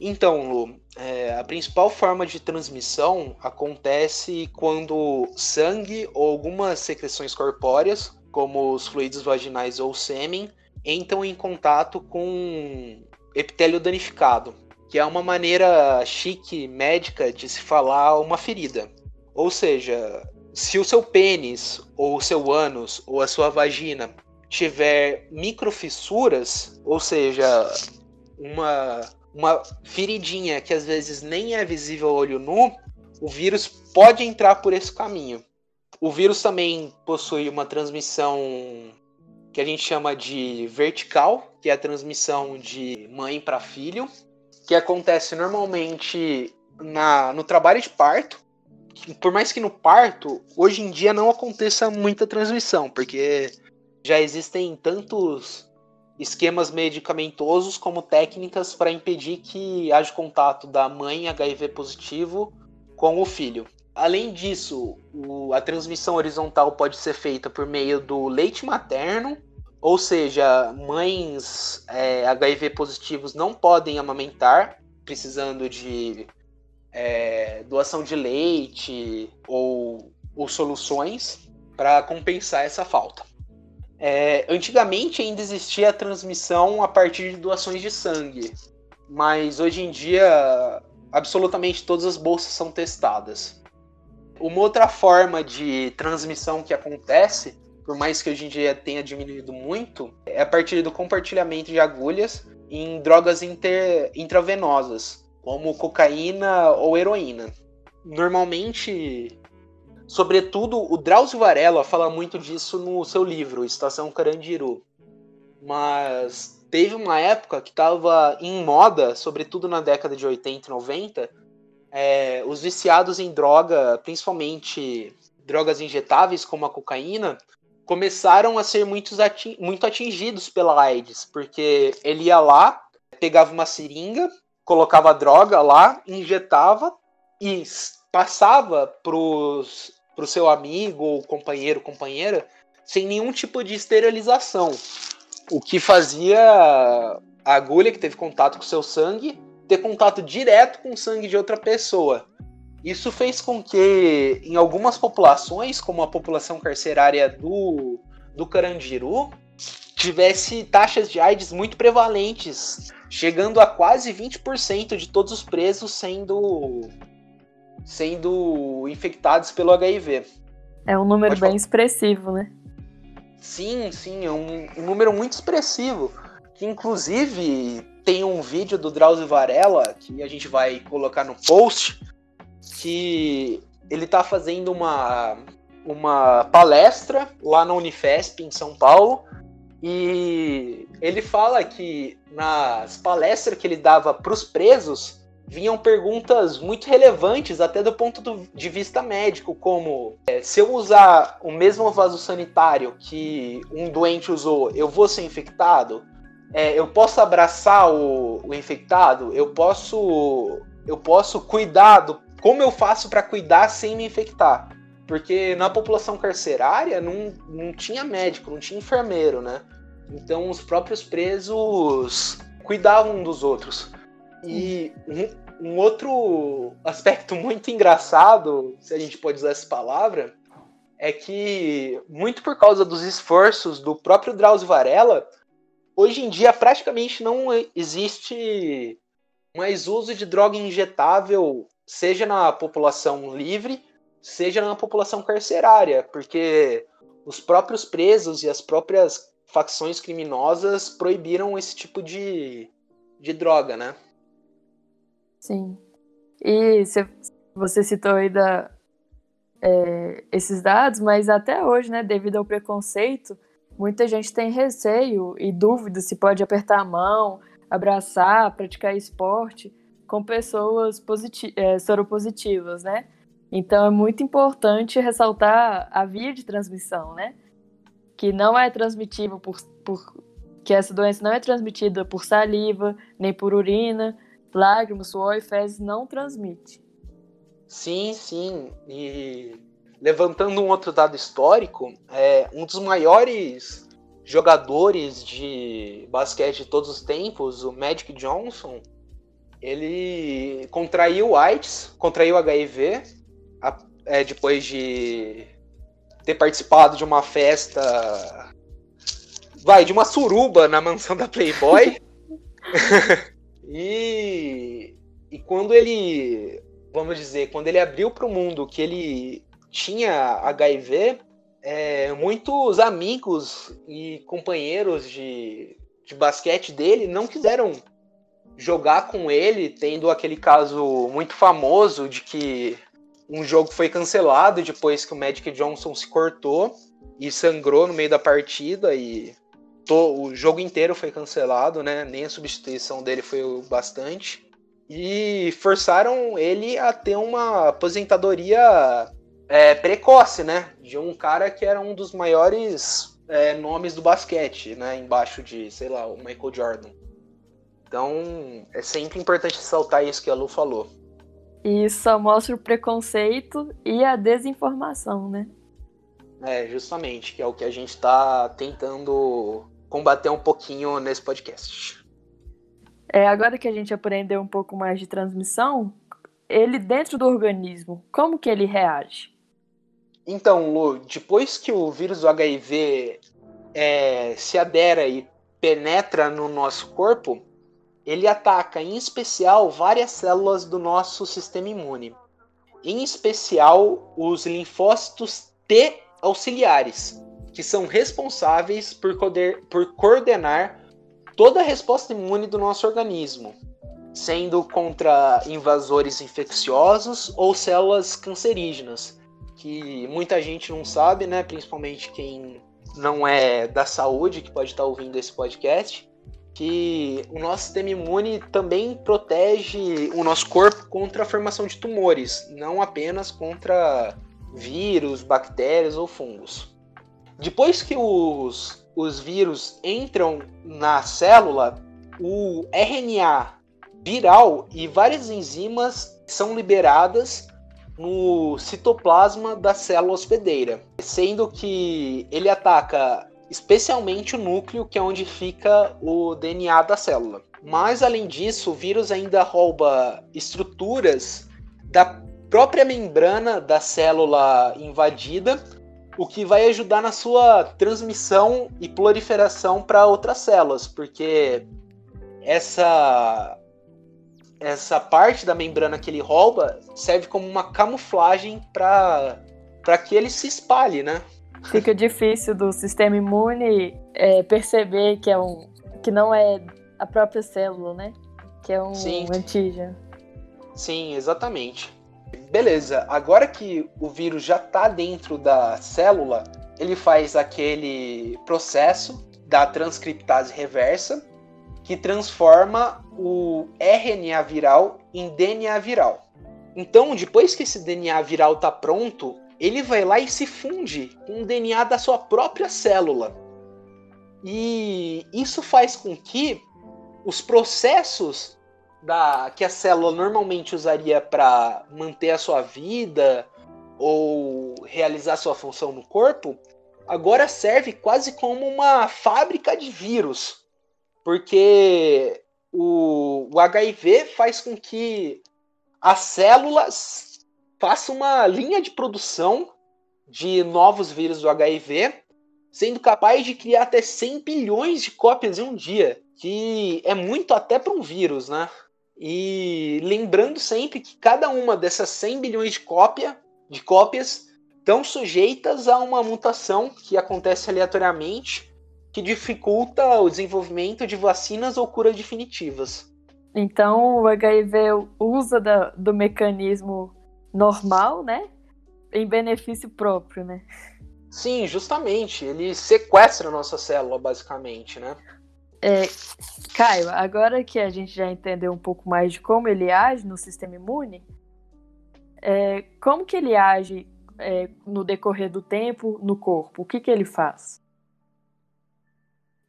Então, Lu, é, a principal forma de transmissão acontece quando sangue ou algumas secreções corpóreas, como os fluidos vaginais ou sêmen, entram em contato com epitélio danificado, que é uma maneira chique médica de se falar uma ferida. Ou seja, se o seu pênis, ou o seu ânus, ou a sua vagina tiver microfissuras, ou seja, uma, uma feridinha que às vezes nem é visível ao olho nu, o vírus pode entrar por esse caminho. O vírus também possui uma transmissão que a gente chama de vertical, que é a transmissão de mãe para filho, que acontece normalmente na, no trabalho de parto. Por mais que no parto, hoje em dia não aconteça muita transmissão, porque já existem tantos esquemas medicamentosos como técnicas para impedir que haja contato da mãe HIV positivo com o filho. Além disso, o, a transmissão horizontal pode ser feita por meio do leite materno, ou seja, mães é, HIV positivos não podem amamentar, precisando de é, doação de leite ou, ou soluções para compensar essa falta. É, antigamente ainda existia a transmissão a partir de doações de sangue, mas hoje em dia absolutamente todas as bolsas são testadas. Uma outra forma de transmissão que acontece, por mais que hoje em dia tenha diminuído muito, é a partir do compartilhamento de agulhas em drogas inter, intravenosas, como cocaína ou heroína. Normalmente, sobretudo, o Drauzio Varela fala muito disso no seu livro, Estação Carandiru. Mas teve uma época que estava em moda, sobretudo na década de 80 e 90, é, os viciados em droga, principalmente drogas injetáveis como a cocaína, começaram a ser muito atingidos pela AIDS, porque ele ia lá, pegava uma seringa, colocava droga lá, injetava e passava pros, pro seu amigo ou companheiro, companheira, sem nenhum tipo de esterilização. O que fazia a agulha que teve contato com seu sangue ter contato direto com o sangue de outra pessoa. Isso fez com que, em algumas populações, como a população carcerária do, do Carandiru, tivesse taxas de AIDS muito prevalentes, chegando a quase 20% de todos os presos sendo, sendo infectados pelo HIV. É um número Pode bem falar. expressivo, né? Sim, sim, é um, um número muito expressivo, que inclusive tem um vídeo do Drauzio Varela, que a gente vai colocar no post, que ele tá fazendo uma, uma palestra lá na Unifesp, em São Paulo, e ele fala que nas palestras que ele dava para os presos vinham perguntas muito relevantes, até do ponto do, de vista médico, como é, se eu usar o mesmo vaso sanitário que um doente usou, eu vou ser infectado? É, eu posso abraçar o, o, infectado? Eu posso eu posso cuidar do como eu faço para cuidar sem me infectar? Porque na população carcerária não, não tinha médico, não tinha enfermeiro, né? Então os próprios presos cuidavam um dos outros. E um, um, outro aspecto muito engraçado, se a gente pode usar essa palavra, é que, muito por causa dos esforços do próprio Drauzio Varela, hoje em dia praticamente não existe mais uso de droga injetável, seja na população livre, seja na população carcerária, porque os próprios presos e as próprias facções criminosas proibiram esse tipo de, de droga, né? Sim. E você citou aí da, é, esses dados, mas até hoje, né, devido ao preconceito, muita gente tem receio e dúvida se pode apertar a mão, abraçar, praticar esporte com pessoas é, soropositivas, né? Então é muito importante ressaltar a via de transmissão, né? Que não é transmitível por, por que essa doença não é transmitida por saliva, nem por urina, lágrimas, suor e fezes não transmite. Sim, sim. E levantando um outro dado histórico, é um dos maiores jogadores de basquete de todos os tempos, o Magic Johnson, ele contraiu AIDS, contraiu HIV, a, é, depois de ter participado de uma festa, vai, de uma suruba na mansão da Playboy. e, e quando ele, vamos dizer, quando ele abriu para o mundo que ele tinha HIV, é, muitos amigos e companheiros de, de basquete dele não quiseram jogar com ele, tendo aquele caso muito famoso de que um jogo foi cancelado depois que o Magic Johnson se cortou e sangrou no meio da partida e to, o jogo inteiro foi cancelado, né? Nem a substituição dele foi bastante. E forçaram ele a ter uma aposentadoria é, precoce, né? De um cara que era um dos maiores é, nomes do basquete, né? Embaixo de, sei lá, o Michael Jordan. Então, é sempre importante ressaltar isso que a Lu falou. E isso só mostra o preconceito e a desinformação, né? É, justamente, que é o que a gente está tentando combater um pouquinho nesse podcast. É, agora que a gente aprendeu um pouco mais de transmissão, ele dentro do organismo, como que ele reage? Então, Lu, depois que o vírus do HIV é, se adera e penetra no nosso corpo, ele ataca em especial várias células do nosso sistema imune, em especial os linfócitos T auxiliares, que são responsáveis por, por coordenar toda a resposta imune do nosso organismo, sendo contra invasores infecciosos ou células cancerígenas, que muita gente não sabe, né? Principalmente quem não é da saúde, que pode estar ouvindo esse podcast, que o nosso sistema imune também protege o nosso corpo contra a formação de tumores, não apenas contra vírus, bactérias ou fungos. Depois que os, os vírus entram na célula, o RNA viral e várias enzimas são liberadas no citoplasma da célula hospedeira, sendo que ele ataca especialmente o núcleo, que é onde fica o DNA da célula. Mas além disso, o vírus ainda rouba estruturas da própria membrana da célula invadida, o que vai ajudar na sua transmissão e proliferação para outras células, porque essa essa parte da membrana que ele rouba serve como uma camuflagem para que ele se espalhe, né? Fica difícil do sistema imune é, perceber que, é um, que não é a própria célula, né? Que é um Sim. antígeno. Sim, exatamente. Beleza, agora que o vírus já está dentro da célula, ele faz aquele processo da transcriptase reversa que transforma o RNA viral em DNA viral. Então, depois que esse DNA viral está pronto, ele vai lá e se funde com o DNA da sua própria célula. E isso faz com que os processos da que a célula normalmente usaria para manter a sua vida ou realizar sua função no corpo, agora serve quase como uma fábrica de vírus, porque o, o HIV faz com que as células façam uma linha de produção de novos vírus do HIV, sendo capaz de criar até 100 bilhões de cópias em um dia, que é muito até para um vírus, né? E lembrando sempre que cada uma dessas 100 bilhões de, cópia, de cópias estão sujeitas a uma mutação que acontece aleatoriamente que dificulta o desenvolvimento de vacinas ou curas definitivas. Então o HIV usa da, do mecanismo normal, né? Em benefício próprio, né? Sim, justamente. Ele sequestra a nossa célula, basicamente, né? É, Caio, agora que a gente já entendeu um pouco mais de como ele age no sistema imune, é, como que ele age é, no decorrer do tempo no corpo? O que, que ele faz?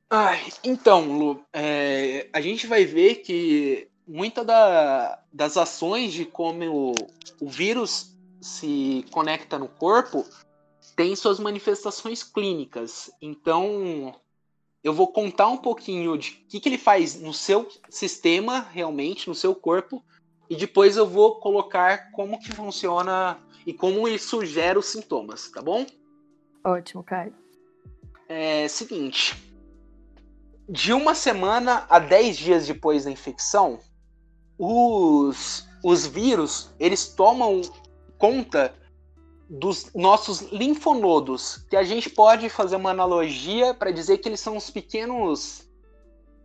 Ah, então, Lu, é, a gente vai ver que muitas da, das ações de como o, o vírus se conecta no corpo tem suas manifestações clínicas. Então, eu vou contar um pouquinho de o que, que ele faz no seu sistema, realmente, no seu corpo, e depois eu vou colocar como que funciona e como isso gera os sintomas, tá bom? Ótimo, Caio. É seguinte. De uma semana a 10 dias depois da infecção, os, os vírus eles tomam conta dos nossos linfonodos, que a gente pode fazer uma analogia para dizer que eles são os pequenos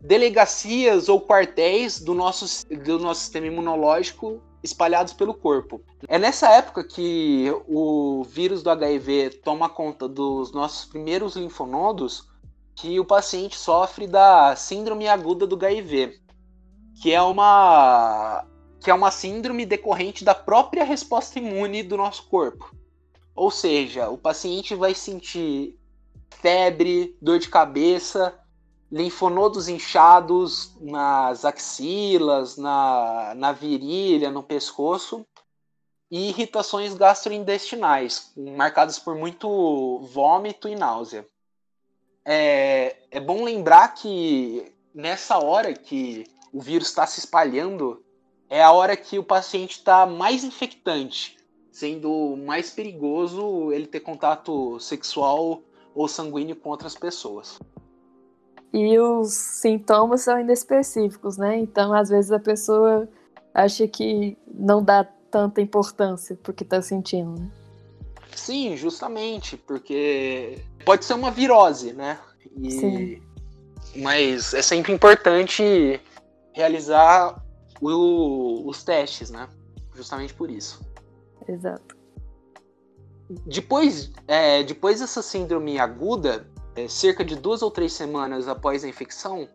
delegacias ou quartéis do nosso, do nosso sistema imunológico espalhados pelo corpo. É nessa época que o vírus do HIV toma conta dos nossos primeiros linfonodos que o paciente sofre da síndrome aguda do HIV, que é uma que é uma síndrome decorrente da própria resposta imune do nosso corpo. Ou seja, o paciente vai sentir febre, dor de cabeça, linfonodos inchados nas axilas, na, na virilha, no pescoço e irritações gastrointestinais, marcadas por muito vômito e náusea. É, é bom lembrar que nessa hora que o vírus está se espalhando, é a hora que o paciente está mais infectante, sendo mais perigoso ele ter contato sexual ou sanguíneo com outras pessoas. E os sintomas são inespecíficos, né? Então, às vezes a pessoa acha que não dá tanta importância porque está sentindo, né? Sim, justamente, porque pode ser uma virose, né? E... Sim. Mas é sempre importante realizar o, os testes, né? Justamente por isso. Exato. Depois, é, depois dessa síndrome aguda, é, cerca de duas ou três semanas após a infecção,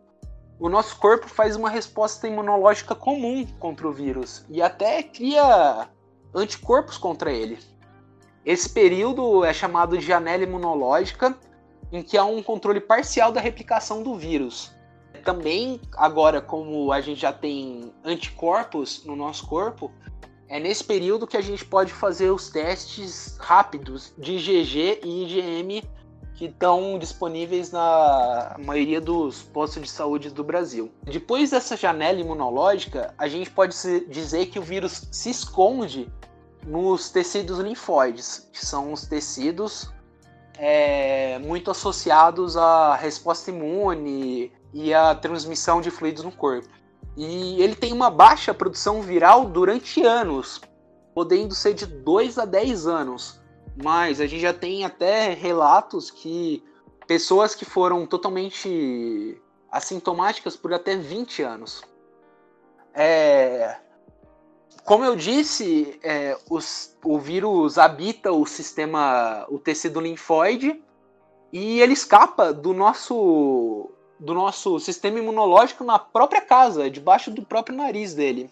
o nosso corpo faz uma resposta imunológica comum contra o vírus e até cria anticorpos contra ele. Esse período é chamado de janela imunológica, em que há um controle parcial da replicação do vírus. Também, agora, como a gente já tem anticorpos no nosso corpo, é nesse período que a gente pode fazer os testes rápidos de IgG e IgM que estão disponíveis na maioria dos postos de saúde do Brasil. Depois dessa janela imunológica, a gente pode dizer que o vírus se esconde nos tecidos linfóides, que são os tecidos é, muito associados à resposta imune e à transmissão de fluidos no corpo. E ele tem uma baixa produção viral durante anos, podendo ser de 2 a 10 anos. Mas a gente já tem até relatos que pessoas que foram totalmente assintomáticas por até 20 anos. É, como eu disse, é, os, o vírus habita o sistema, o tecido linfóide, e ele escapa do nosso, do nosso sistema imunológico na própria casa, debaixo do próprio nariz dele.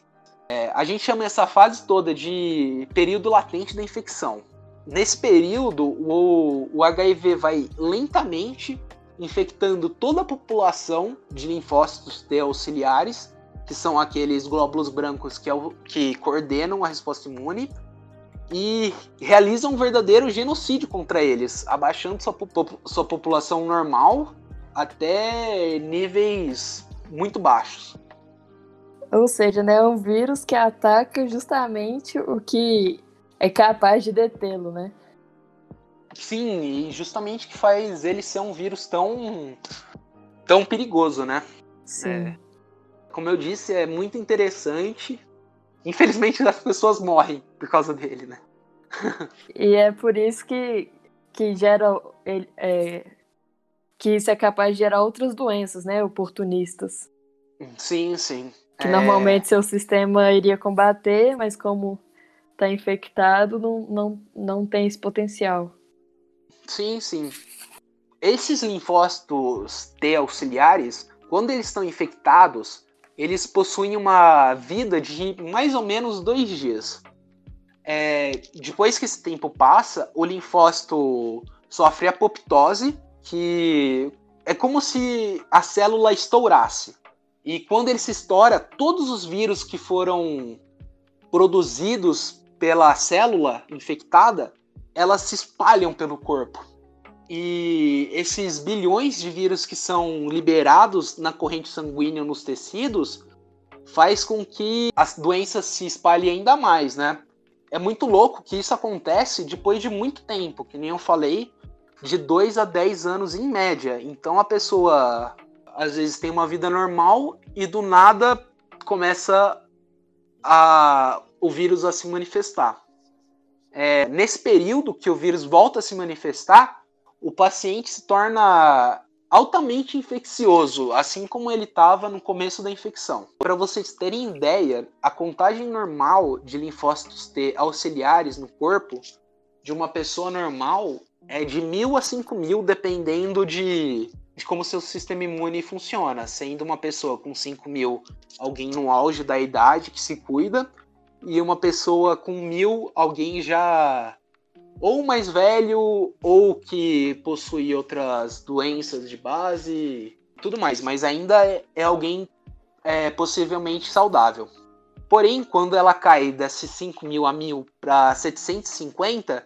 É, a gente chama essa fase toda de período latente da infecção. Nesse período, o, o HIV vai lentamente infectando toda a população de linfócitos T auxiliares, que são aqueles glóbulos brancos que, é o, que coordenam a resposta imune, e realizam um verdadeiro genocídio contra eles, abaixando sua, sua população normal até níveis muito baixos. Ou seja, né, é um vírus que ataca justamente o que é capaz de detê-lo, né? Sim, e justamente que faz ele ser um vírus tão tão perigoso, né? Sim. É, como eu disse, é muito interessante. Infelizmente as pessoas morrem por causa dele, né? e é por isso que, que gera é, que isso é capaz de gerar outras doenças, né? Oportunistas. Sim, sim. Que é... normalmente seu sistema iria combater, mas como está infectado, não, não, não tem esse potencial. Sim, sim. Esses linfócitos T auxiliares, quando eles estão infectados, eles possuem uma vida de mais ou menos dois dias. É, depois que esse tempo passa, o linfócito sofre apoptose, que é como se a célula estourasse. E quando ele se estoura, todos os vírus que foram produzidos pela célula infectada, elas se espalham pelo corpo. E esses bilhões de vírus que são liberados na corrente sanguínea nos tecidos faz com que as doenças se espalhem ainda mais, né? É muito louco que isso acontece depois de muito tempo, que nem eu falei, de 2 a 10 anos em média. Então a pessoa às vezes tem uma vida normal e do nada começa a, o vírus a se manifestar. É, nesse período que o vírus volta a se manifestar, o paciente se torna altamente infeccioso, assim como ele estava no começo da infecção. Para vocês terem ideia, a contagem normal de linfócitos T auxiliares no corpo de uma pessoa normal é de mil a cinco mil, dependendo de de como seu sistema imune funciona, sendo uma pessoa com 5 mil alguém no auge da idade que se cuida, e uma pessoa com mil alguém já ou mais velho ou que possui outras doenças de base, tudo mais, mas ainda é, é alguém é, possivelmente saudável. Porém, quando ela cai desses 5 mil a mil para 750,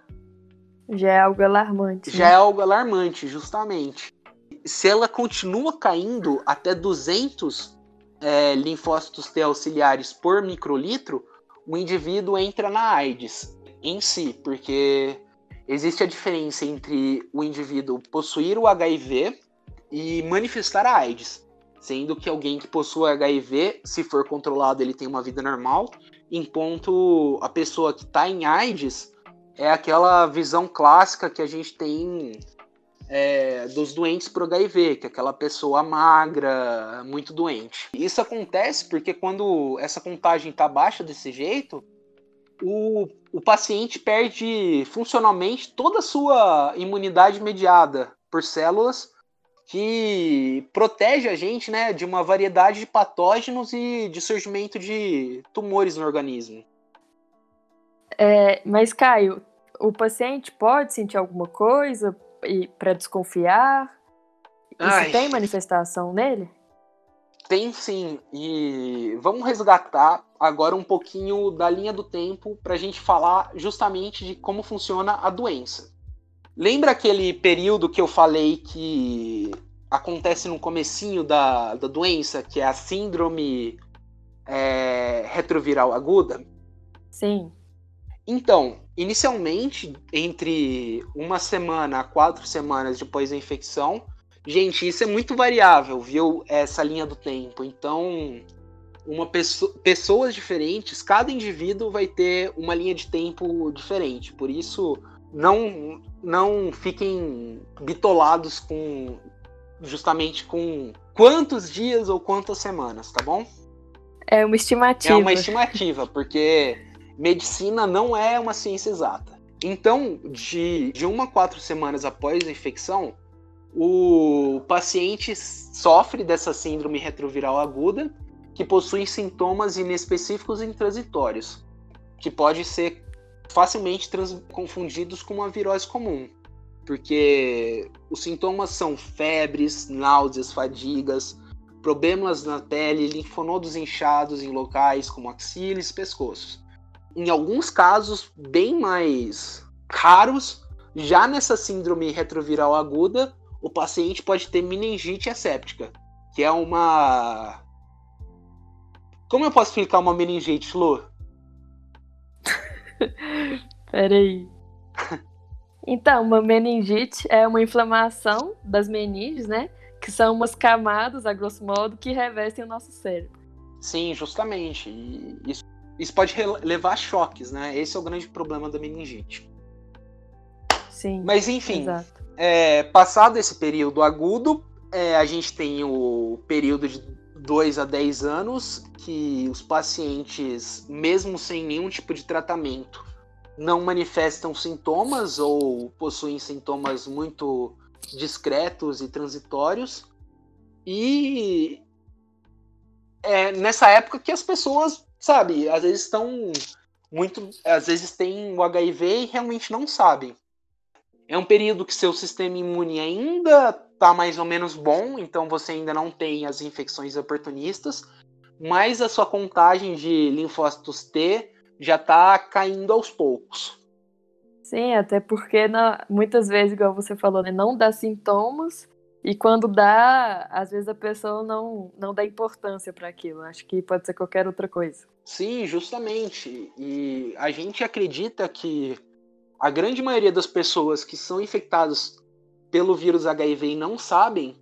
já é algo alarmante. Já né? é algo alarmante, justamente se ela continua caindo até 200 é, linfócitos T auxiliares por microlitro, o indivíduo entra na AIDS em si, porque existe a diferença entre o indivíduo possuir o HIV e manifestar a AIDS, sendo que alguém que possui HIV, se for controlado, ele tem uma vida normal, enquanto a pessoa que está em AIDS é aquela visão clássica que a gente tem é, dos doentes por HIV, que é aquela pessoa magra, muito doente. Isso acontece porque quando essa contagem está baixa desse jeito, o, o paciente perde funcionalmente toda a sua imunidade mediada por células que protege a gente né, de uma variedade de patógenos e de surgimento de tumores no organismo. É, mas, Caio, o paciente pode sentir alguma coisa? e para desconfiar? Isso tem manifestação nele? Tem sim. E vamos resgatar agora um pouquinho da linha do tempo para a gente falar justamente de como funciona a doença. Lembra aquele período que eu falei que acontece no comecinho da, da doença, que é a síndrome é, retroviral aguda? Sim. Então, inicialmente, entre uma semana a quatro semanas depois da infecção, gente, isso é muito variável, viu? Essa linha do tempo. Então, uma pessoa, pessoas diferentes, cada indivíduo vai ter uma linha de tempo diferente. Por isso, não não fiquem bitolados com justamente com quantos dias ou quantas semanas, tá bom? É uma estimativa. É uma estimativa, porque medicina não é uma ciência exata. Então, de, de uma a quatro semanas após a infecção, o paciente sofre dessa síndrome retroviral aguda, que possui sintomas inespecíficos e intransitórios, que pode ser facilmente confundidos com uma virose comum, porque os sintomas são febres, náuseas, fadigas, problemas na pele, linfonodos inchados em locais como axilas e pescoços. Em alguns casos bem mais raros, já nessa síndrome retroviral aguda, o paciente pode ter meningite asséptica, que é uma. Como eu posso explicar uma meningite, Lu? Peraí. Então, uma meningite é uma inflamação das meninges, né? Que são umas camadas, a grosso modo, que revestem o nosso cérebro. Sim, justamente. E isso, isso pode levar a choques, né? Esse é o grande problema da meningite. Sim. Mas enfim, é, passado esse período agudo, é, a gente tem o período de 2 a 10 anos que os pacientes, mesmo sem nenhum tipo de tratamento, não manifestam sintomas ou possuem sintomas muito discretos e transitórios. E é nessa época que as pessoas, sabe, às vezes estão muito, às vezes têm o HIV e realmente não sabem. É um período que seu sistema imune ainda está mais ou menos bom, então você ainda não tem as infecções oportunistas, mas a sua contagem de linfócitos T já está caindo aos poucos. Sim, até porque muitas vezes, igual você falou, né, não dá sintomas e quando dá, às vezes a pessoa não, não dá importância para aquilo. Acho que pode ser qualquer outra coisa. Sim, justamente. E a gente acredita que a grande maioria das pessoas que são infectadas pelo vírus HIV e não sabem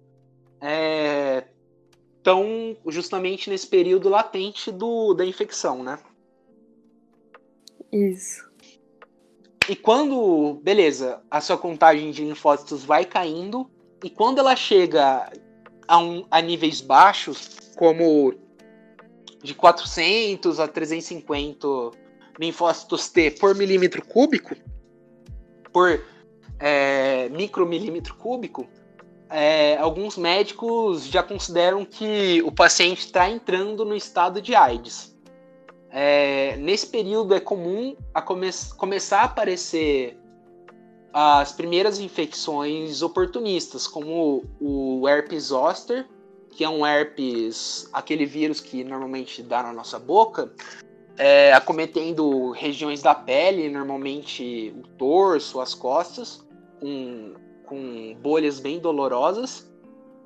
estão é, justamente nesse período latente do, da infecção, né? Isso. E quando, beleza, a sua contagem de linfócitos vai caindo, e quando ela chega a, um, a níveis baixos, como de 400 a 350 linfócitos T por milímetro cúbico, por é, micromilímetro cúbico, é, alguns médicos já consideram que o paciente está entrando no estado de AIDS. É, nesse período é comum a come começar a aparecer as primeiras infecções oportunistas, como o herpes zoster, que é um herpes, aquele vírus que normalmente dá na nossa boca, é, acometendo regiões da pele, normalmente o torso, as costas, com, com bolhas bem dolorosas,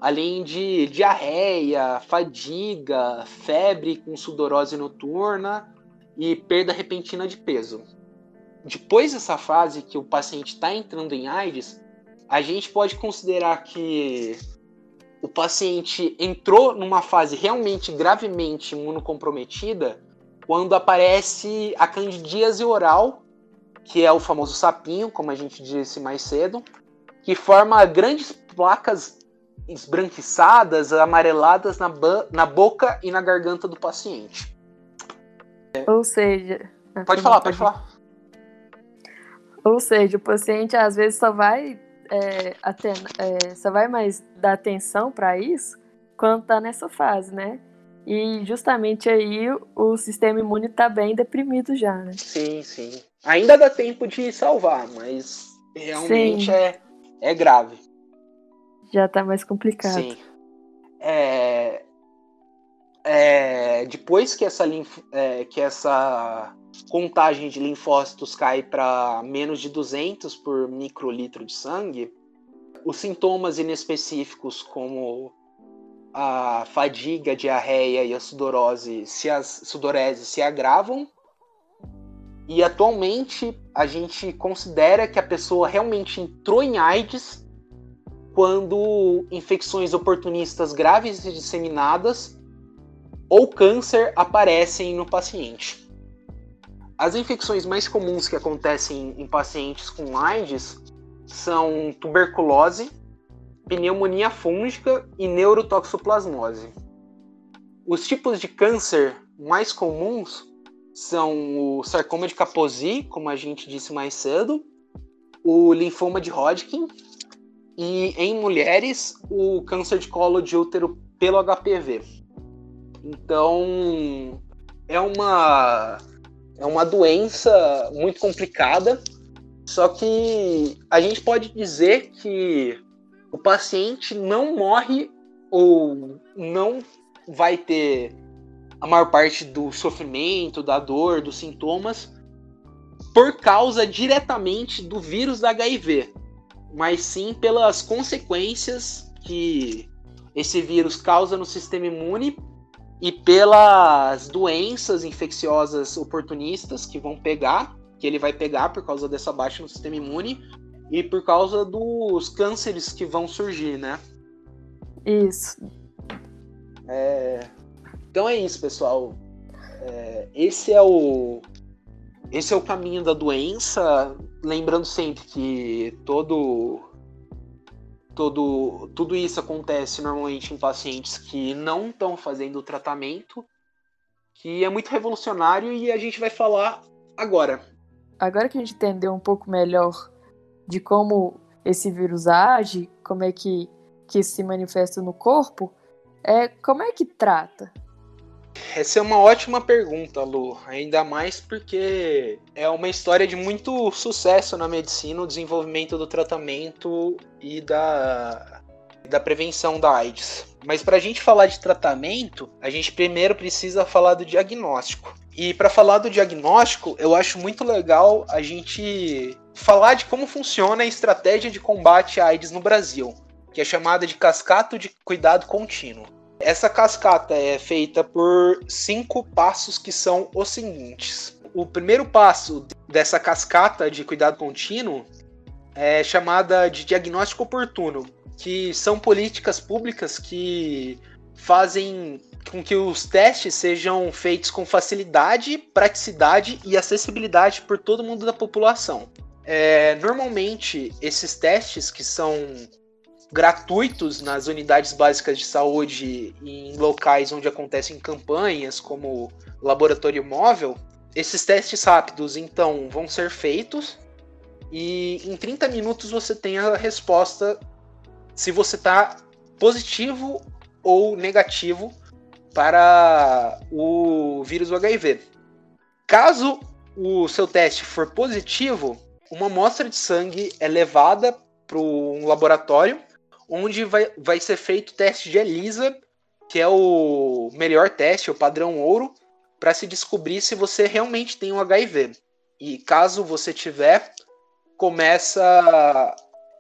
além de diarreia, fadiga, febre com sudorose noturna e perda repentina de peso. Depois dessa fase que o paciente está entrando em AIDS, a gente pode considerar que o paciente entrou numa fase realmente gravemente imunocomprometida quando aparece a candidíase oral, que é o famoso sapinho, como a gente disse mais cedo, que forma grandes placas esbranquiçadas, amareladas na, na boca e na garganta do paciente. Ou seja. Pode falar, pode falar. Ou seja, o paciente às vezes só vai, é, é, só vai mais dar atenção para isso quando está nessa fase, né? E justamente aí o sistema imune está bem deprimido já, né? Sim, sim. Ainda dá tempo de salvar, mas realmente é, é grave. Já está mais complicado. Sim. É, é, depois que essa, linf, é, que essa contagem de linfócitos cai para menos de 200 por microlitro de sangue, os sintomas inespecíficos como a fadiga, a diarreia e a sudorose se as sudorese se agravam. E atualmente a gente considera que a pessoa realmente entrou em AIDS quando infecções oportunistas graves e disseminadas ou câncer aparecem no paciente. As infecções mais comuns que acontecem em pacientes com AIDS são tuberculose, pneumonia fúngica e neurotoxoplasmose. Os tipos de câncer mais comuns são o sarcoma de Kaposi, como a gente disse mais cedo, o linfoma de Hodgkin e em mulheres o câncer de colo de útero pelo HPV. Então é uma é uma doença muito complicada, só que a gente pode dizer que o paciente não morre ou não vai ter a maior parte do sofrimento, da dor, dos sintomas por causa diretamente do vírus da HIV, mas sim pelas consequências que esse vírus causa no sistema imune e pelas doenças infecciosas oportunistas que vão pegar, que ele vai pegar por causa dessa baixa no sistema imune e por causa dos cânceres que vão surgir, né? Isso. É... Então é isso, pessoal. É... Esse é o esse é o caminho da doença, lembrando sempre que todo todo tudo isso acontece normalmente em pacientes que não estão fazendo o tratamento, que é muito revolucionário e a gente vai falar agora. Agora que a gente entendeu um pouco melhor de como esse vírus age, como é que, que se manifesta no corpo, é como é que trata? Essa é uma ótima pergunta, Lu. Ainda mais porque é uma história de muito sucesso na medicina, o desenvolvimento do tratamento e da, da prevenção da AIDS. Mas para a gente falar de tratamento, a gente primeiro precisa falar do diagnóstico. E para falar do diagnóstico, eu acho muito legal a gente falar de como funciona a estratégia de combate à AIDS no Brasil, que é chamada de cascata de cuidado contínuo. Essa cascata é feita por cinco passos que são os seguintes. O primeiro passo dessa cascata de cuidado contínuo é chamada de diagnóstico oportuno, que são políticas públicas que fazem com que os testes sejam feitos com facilidade, praticidade e acessibilidade por todo mundo da população. É, normalmente, esses testes que são gratuitos nas unidades básicas de saúde em locais onde acontecem campanhas, como laboratório móvel, esses testes rápidos então vão ser feitos e em 30 minutos você tem a resposta se você está positivo ou negativo para o vírus do HIV. Caso o seu teste for positivo, uma amostra de sangue é levada para um laboratório onde vai, vai ser feito o teste de ELISA, que é o melhor teste, o padrão ouro, para se descobrir se você realmente tem o HIV. E caso você tiver, começa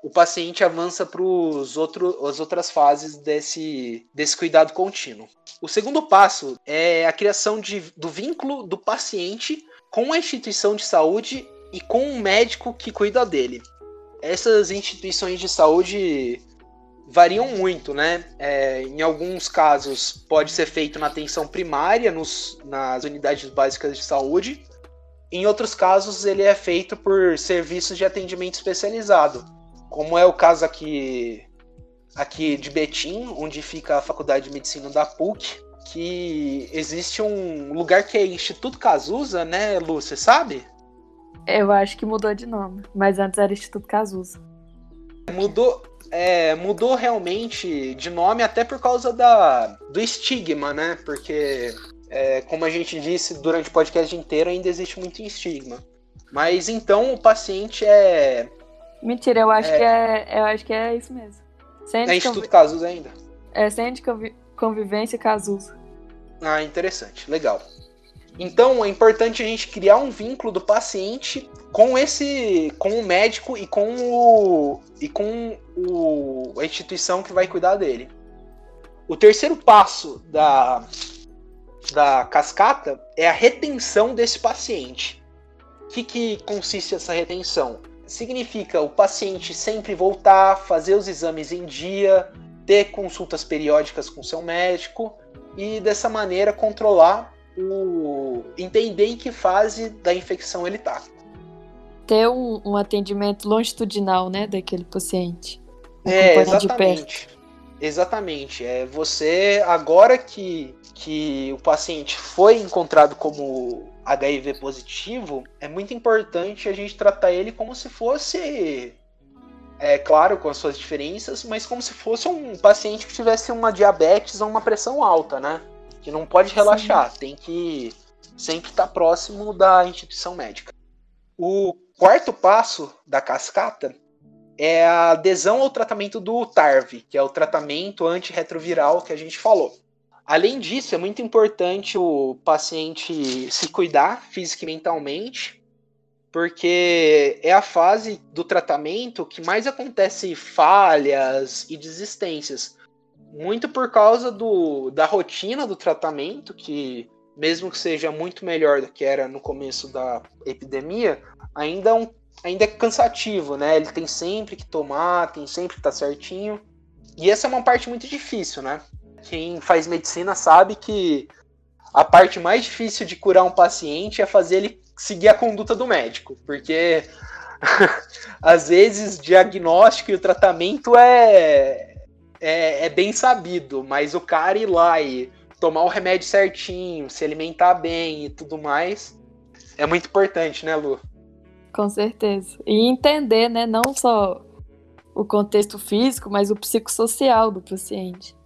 o paciente avança para as outras fases desse, desse cuidado contínuo. O segundo passo é a criação de, do vínculo do paciente com a instituição de saúde e com o médico que cuida dele. Essas instituições de saúde variam muito, né? É, em alguns casos pode ser feito na atenção primária, nos, nas unidades básicas de saúde. Em outros casos, ele é feito por serviços de atendimento especializado, como é o caso aqui, aqui de Betim, onde fica a Faculdade de Medicina da PUC, que existe um lugar que é Instituto Cazuza, né, Lu, você sabe? Eu acho que mudou de nome, mas antes era Instituto Cazuza. Mudou, é, mudou realmente de nome até por causa da, do estigma, né? Porque, é, como a gente disse durante o podcast inteiro, ainda existe muito estigma. Mas então o paciente é. Mentira, eu acho, é, que, é, eu acho que é isso mesmo. Centro é Instituto convi... Casus ainda? É Centro de Convi... Convivência Casus. Ah, interessante, legal. Então é importante a gente criar um vínculo do paciente com esse, com o médico e com o e com o, a instituição que vai cuidar dele. O terceiro passo da da cascata é a retenção desse paciente. O que, que consiste essa retenção? Significa o paciente sempre voltar, fazer os exames em dia, ter consultas periódicas com seu médico e dessa maneira controlar o entender em que fase da infecção ele está. Ter um, um, atendimento longitudinal, né, daquele paciente. É, exatamente. Exatamente. É você agora que que o paciente foi encontrado como HIV positivo, é muito importante a gente tratar ele como se fosse é claro, com as suas diferenças, mas como se fosse um paciente que tivesse uma diabetes ou uma pressão alta, né? Que não pode relaxar, Sim. tem que sempre estar próximo da instituição médica. O quarto passo da cascata é a adesão ao tratamento do TARV, que é o tratamento antirretroviral que a gente falou. Além disso, é muito importante o paciente se cuidar física e mentalmente, porque é a fase do tratamento que mais acontece falhas e desistências. Muito por causa do, da rotina do tratamento, que mesmo que seja muito melhor do que era no começo da epidemia, ainda é, um, ainda é cansativo, né? Ele tem sempre que tomar, tem sempre que estar tá certinho. E essa é uma parte muito difícil, né? Quem faz medicina sabe que a parte mais difícil de curar um paciente é fazer ele seguir a conduta do médico, porque às vezes diagnóstico e o tratamento é, é, é bem sabido, mas o cara ir lá e tomar o remédio certinho, se alimentar bem e tudo mais, é muito importante, né, Lu? Com certeza. E entender, né, não só o contexto físico, mas o psicossocial do paciente.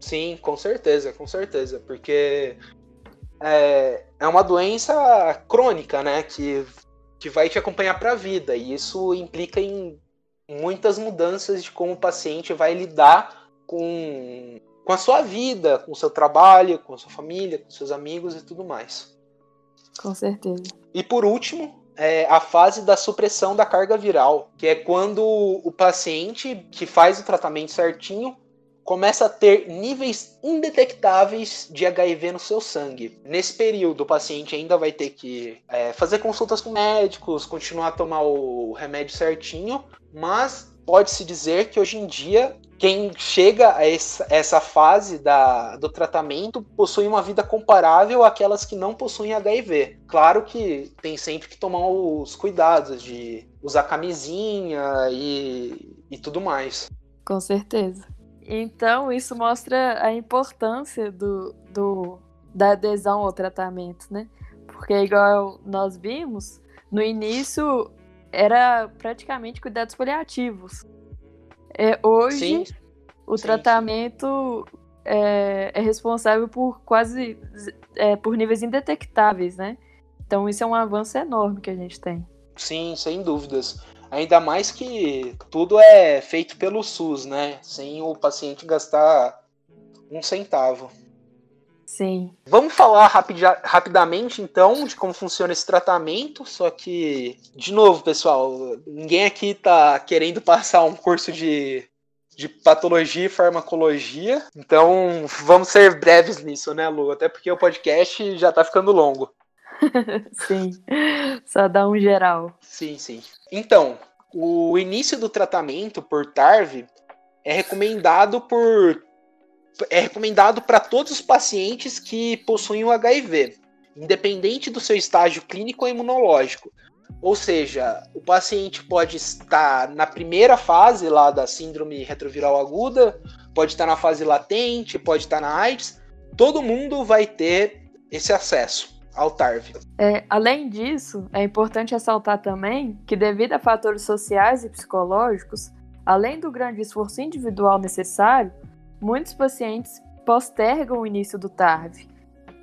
Sim, com certeza, com certeza, porque é, é uma doença crônica, né, que, que vai te acompanhar para a vida, e isso implica em muitas mudanças de como o paciente vai lidar com, com a sua vida, com o seu trabalho, com a sua família, com seus amigos e tudo mais. Com certeza. E por último, é a fase da supressão da carga viral, que é quando o paciente que faz o tratamento certinho começa a ter níveis indetectáveis de HIV no seu sangue. Nesse período, o paciente ainda vai ter que é, fazer consultas com médicos, continuar a tomar o remédio certinho, mas pode-se dizer que hoje em dia quem chega a essa, fase da, do tratamento possui uma vida comparável àquelas que não possuem HIV. Claro que tem sempre que tomar os cuidados de usar camisinha e, e tudo mais. Com certeza. Então, isso mostra a importância do, do, da adesão ao tratamento, né? Porque, igual nós vimos, no início era praticamente cuidados paliativos. É, hoje, sim. o sim, tratamento sim. É, é, responsável por quase é, por níveis indetectáveis, né? Então, isso é um avanço enorme que a gente tem. Sim, sem dúvidas. Ainda mais que tudo é feito pelo SUS, né? Sem o paciente gastar um centavo. Sim. Vamos falar rapid, rapidamente, então, de como funciona esse tratamento. Só que, de novo, pessoal, ninguém aqui tá querendo passar um curso de, de patologia e farmacologia. Então, vamos ser breves nisso, né, Lu? Até porque o podcast já tá ficando longo. sim, só dá um geral. Sim, sim. Então, o início do tratamento por TARV é recomendado por é recomendado para todos os pacientes que possuem o HIV, independente do seu estágio clínico ou imunológico. Ou seja, o paciente pode estar na primeira fase lá da síndrome retroviral aguda, pode estar na fase latente, pode estar na AIDS, todo mundo vai ter esse acesso ao TARV. É, além disso, é importante ressaltar também que, devido a fatores sociais e psicológicos, além do grande esforço individual necessário, muitos pacientes postergam o início do TARV.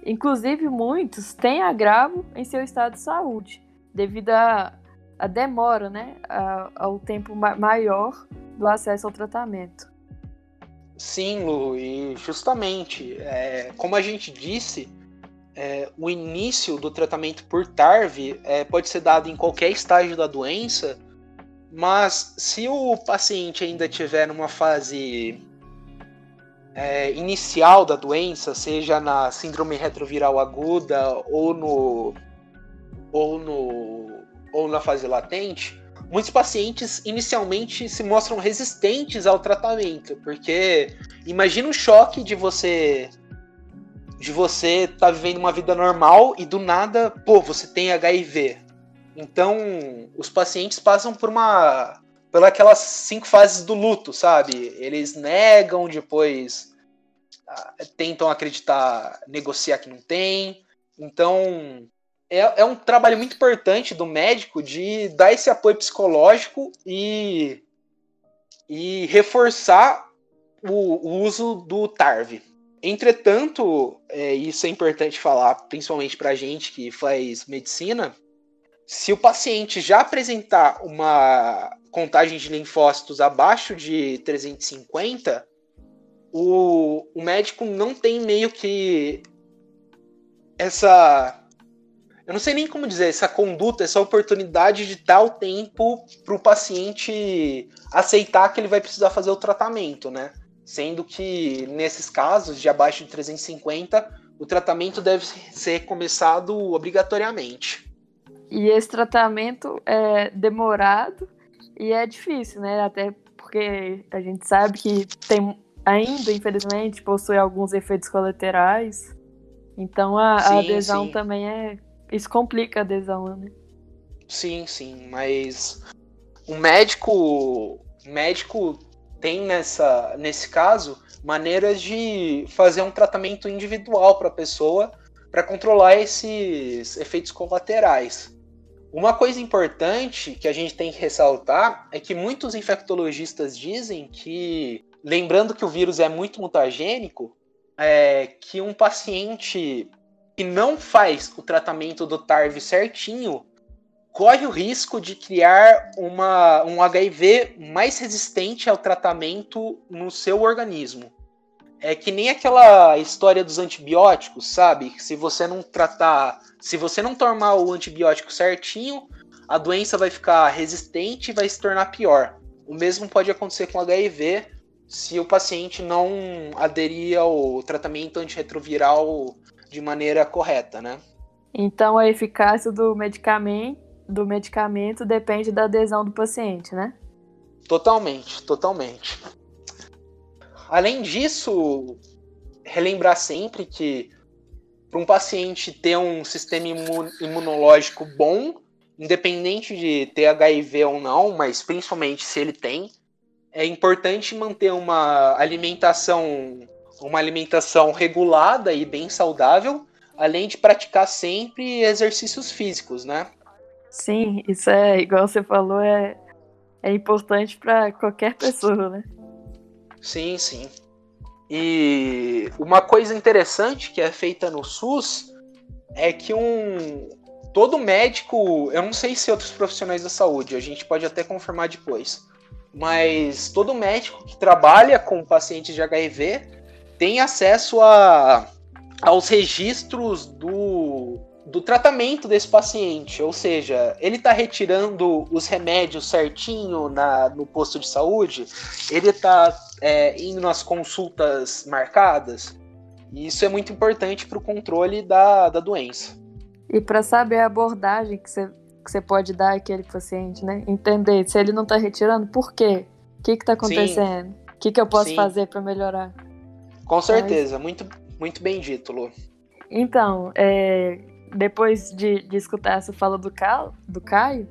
Inclusive, muitos têm agravo em seu estado de saúde, devido à demora, né, ao tempo ma maior do acesso ao tratamento. Sim, Lu, e justamente, é, como a gente disse, é, o início do tratamento por TARV é, pode ser dado em qualquer estágio da doença, mas se o paciente ainda tiver numa fase é, inicial da doença, seja na síndrome retroviral aguda ou no ou no ou na fase latente, muitos pacientes inicialmente se mostram resistentes ao tratamento, porque imagina o choque de você de você estar tá vivendo uma vida normal e do nada, pô, você tem HIV. Então, os pacientes passam por uma pelas cinco fases do luto, sabe? Eles negam, depois ah, tentam acreditar, negociar que não tem. Então, é, é um trabalho muito importante do médico de dar esse apoio psicológico e, e reforçar o, o uso do TARV. Entretanto, é, isso é importante falar, principalmente para gente que faz medicina, se o paciente já apresentar uma contagem de linfócitos abaixo de 350, o, o médico não tem meio que essa eu não sei nem como dizer, essa conduta, essa oportunidade de dar o tempo para o paciente aceitar que ele vai precisar fazer o tratamento, né? Sendo que nesses casos de abaixo de 350, o tratamento deve ser começado obrigatoriamente. E esse tratamento é demorado e é difícil, né? Até porque a gente sabe que tem ainda, infelizmente, possui alguns efeitos colaterais. Então a, sim, a adesão sim. também é isso complica a adesão, né? Sim, sim, mas o médico, médico tem nessa, nesse caso maneiras de fazer um tratamento individual para a pessoa para controlar esses efeitos colaterais. Uma coisa importante que a gente tem que ressaltar é que muitos infectologistas dizem que, lembrando que o vírus é muito mutagênico, é que um paciente que não faz o tratamento do TARV certinho corre o risco de criar uma, um HIV mais resistente ao tratamento no seu organismo. É que nem aquela história dos antibióticos, sabe? Se você não tratar, se você não tomar o antibiótico certinho, a doença vai ficar resistente e vai se tornar pior. O mesmo pode acontecer com HIV se o paciente não aderir ao tratamento antirretroviral de maneira correta, né? Então a eficácia do medicamento, do medicamento depende da adesão do paciente, né? Totalmente, totalmente. Além disso, relembrar sempre que para um paciente ter um sistema imunológico bom, independente de ter HIV ou não, mas principalmente se ele tem, é importante manter uma alimentação uma alimentação regulada e bem saudável, além de praticar sempre exercícios físicos, né? Sim, isso é, igual você falou, é, é importante para qualquer pessoa, né? Sim, sim. E uma coisa interessante que é feita no SUS é que um todo médico, eu não sei se outros profissionais da saúde, a gente pode até confirmar depois, mas todo médico que trabalha com pacientes de HIV tem acesso a, aos registros do, do tratamento desse paciente, ou seja, ele está retirando os remédios certinho na, no posto de saúde, ele está é, indo nas consultas marcadas, e isso é muito importante para o controle da, da doença. E para saber a abordagem que você que você pode dar àquele paciente, né? Entender se ele não está retirando, por quê? O que está acontecendo? O que, que eu posso Sim. fazer para melhorar? Com certeza, Mas... muito, muito bem dito, Lu. Então, é, depois de, de escutar essa fala do, Cal, do Caio,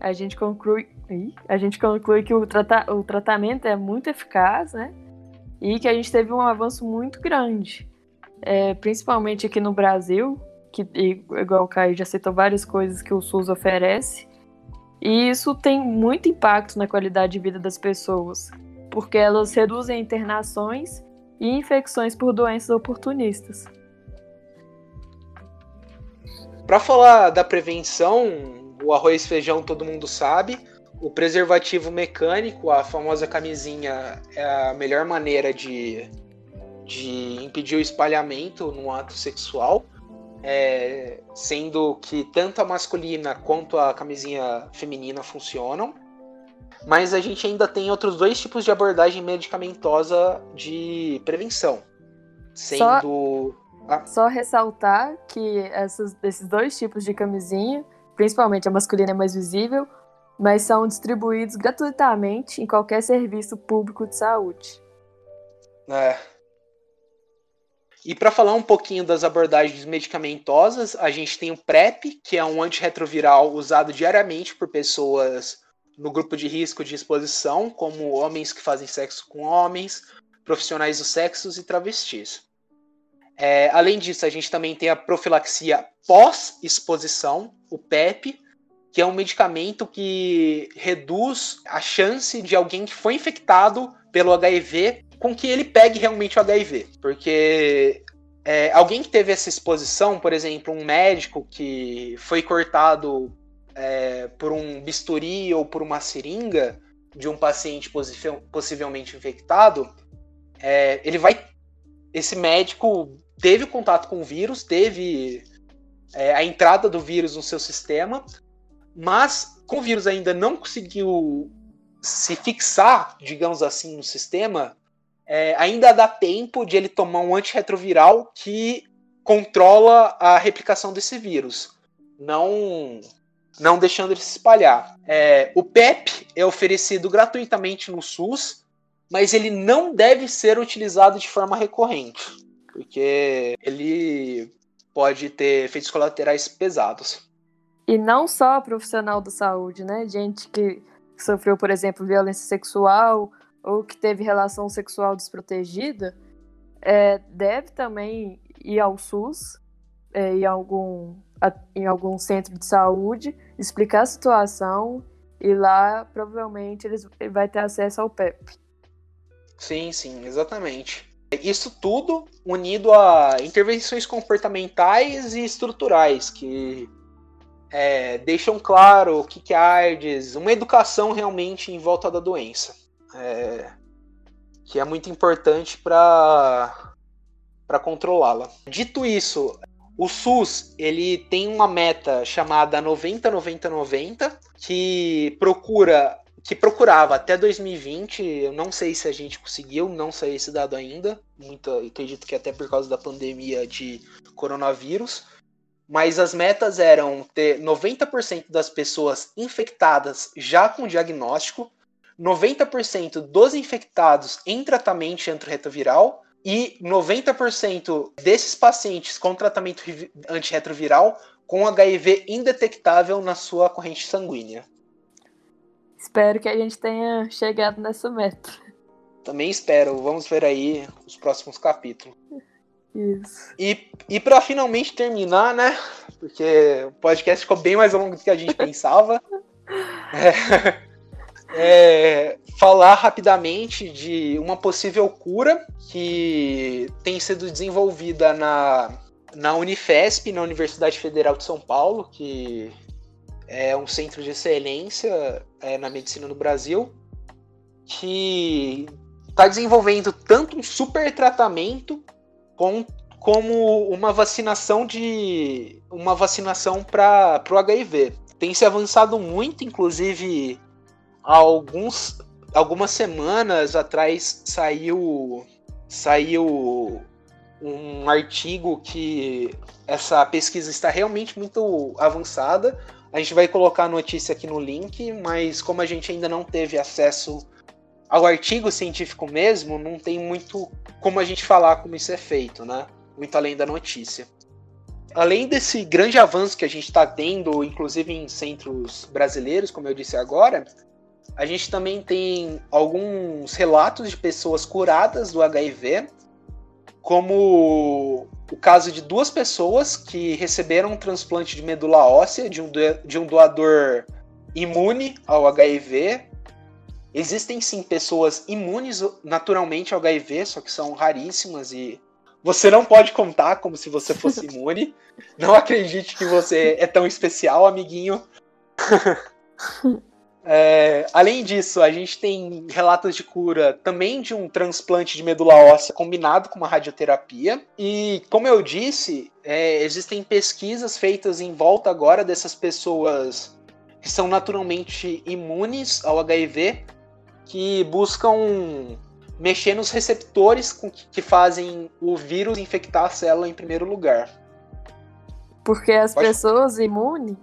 a gente conclui, a gente conclui que o, trata, o tratamento é muito eficaz, né? E que a gente teve um avanço muito grande, é, principalmente aqui no Brasil, que igual o Caio já citou várias coisas que o SUS oferece, e isso tem muito impacto na qualidade de vida das pessoas, porque elas reduzem internações e infecções por doenças oportunistas. Para falar da prevenção, o arroz feijão todo mundo sabe. O preservativo mecânico, a famosa camisinha, é a melhor maneira de, de impedir o espalhamento no ato sexual. É, sendo que tanto a masculina quanto a camisinha feminina funcionam. Mas a gente ainda tem outros dois tipos de abordagem medicamentosa de prevenção. Sendo. Só, ah. só ressaltar que essas, esses dois tipos de camisinha, principalmente a masculina é mais visível, mas são distribuídos gratuitamente em qualquer serviço público de saúde. É. E para falar um pouquinho das abordagens medicamentosas, a gente tem o PrEP, que é um antirretroviral usado diariamente por pessoas no grupo de risco de exposição, como homens que fazem sexo com homens, profissionais dos sexos e travestis. É, além disso, a gente também tem a profilaxia pós-exposição, o PEP, que é um medicamento que reduz a chance de alguém que foi infectado pelo HIV com que ele pegue realmente o HIV. Porque é, alguém que teve essa exposição, por exemplo, um médico que foi cortado é, por um bisturi ou por uma seringa de um paciente possivelmente infectado, é, ele vai. Esse médico teve contato com o vírus, teve é, a entrada do vírus no seu sistema, mas com o vírus ainda não conseguiu se fixar, digamos assim, no sistema, é, ainda dá tempo de ele tomar um antirretroviral que controla a replicação desse vírus, não não deixando ele se espalhar. É, o PEP é oferecido gratuitamente no SUS, mas ele não deve ser utilizado de forma recorrente, porque ele pode ter efeitos colaterais pesados. E não só profissional da saúde, né? Gente que sofreu, por exemplo, violência sexual ou que teve relação sexual desprotegida, é, deve também ir ao SUS, é, em, algum, a, em algum centro de saúde, explicar a situação e lá provavelmente eles, ele vai ter acesso ao PEP. Sim, sim, exatamente. Isso tudo unido a intervenções comportamentais e estruturais que é, deixam claro o que é AIDS, uma educação realmente em volta da doença é, que é muito importante para para controlá-la. Dito isso, o SUS ele tem uma meta chamada 90 90 90 que procura que procurava até 2020, eu não sei se a gente conseguiu, não sei esse dado ainda, muito, acredito que até por causa da pandemia de coronavírus, mas as metas eram ter 90% das pessoas infectadas já com diagnóstico, 90% dos infectados em tratamento antirretroviral e 90% desses pacientes com tratamento antirretroviral com HIV indetectável na sua corrente sanguínea. Espero que a gente tenha chegado nessa meta. Também espero. Vamos ver aí os próximos capítulos. Isso. E, e para finalmente terminar, né? Porque o podcast ficou bem mais longo do que a gente pensava. É, é, falar rapidamente de uma possível cura que tem sido desenvolvida na, na Unifesp, na Universidade Federal de São Paulo, que é um centro de excelência é, na medicina no Brasil, que está desenvolvendo tanto um super tratamento com, como uma vacinação de uma vacinação para o HIV. Tem se avançado muito, inclusive há alguns, algumas semanas atrás saiu saiu um artigo que essa pesquisa está realmente muito avançada. A gente vai colocar a notícia aqui no link, mas como a gente ainda não teve acesso ao artigo científico mesmo, não tem muito como a gente falar como isso é feito, né? Muito além da notícia. Além desse grande avanço que a gente está tendo, inclusive em centros brasileiros, como eu disse agora, a gente também tem alguns relatos de pessoas curadas do HIV, como o caso de duas pessoas que receberam um transplante de medula óssea de um, doador imune ao HIV. Existem sim pessoas imunes naturalmente ao HIV, só que são raríssimas e você não pode contar como se você fosse imune. Não acredite que você é tão especial, amiguinho. É, além disso, a gente tem relatos de cura também de um transplante de medula óssea combinado com uma radioterapia. E, como eu disse, é, existem pesquisas feitas em volta agora dessas pessoas que são naturalmente imunes ao HIV, que buscam mexer nos receptores que fazem o vírus infectar a célula em primeiro lugar. Porque as Pode... pessoas imunes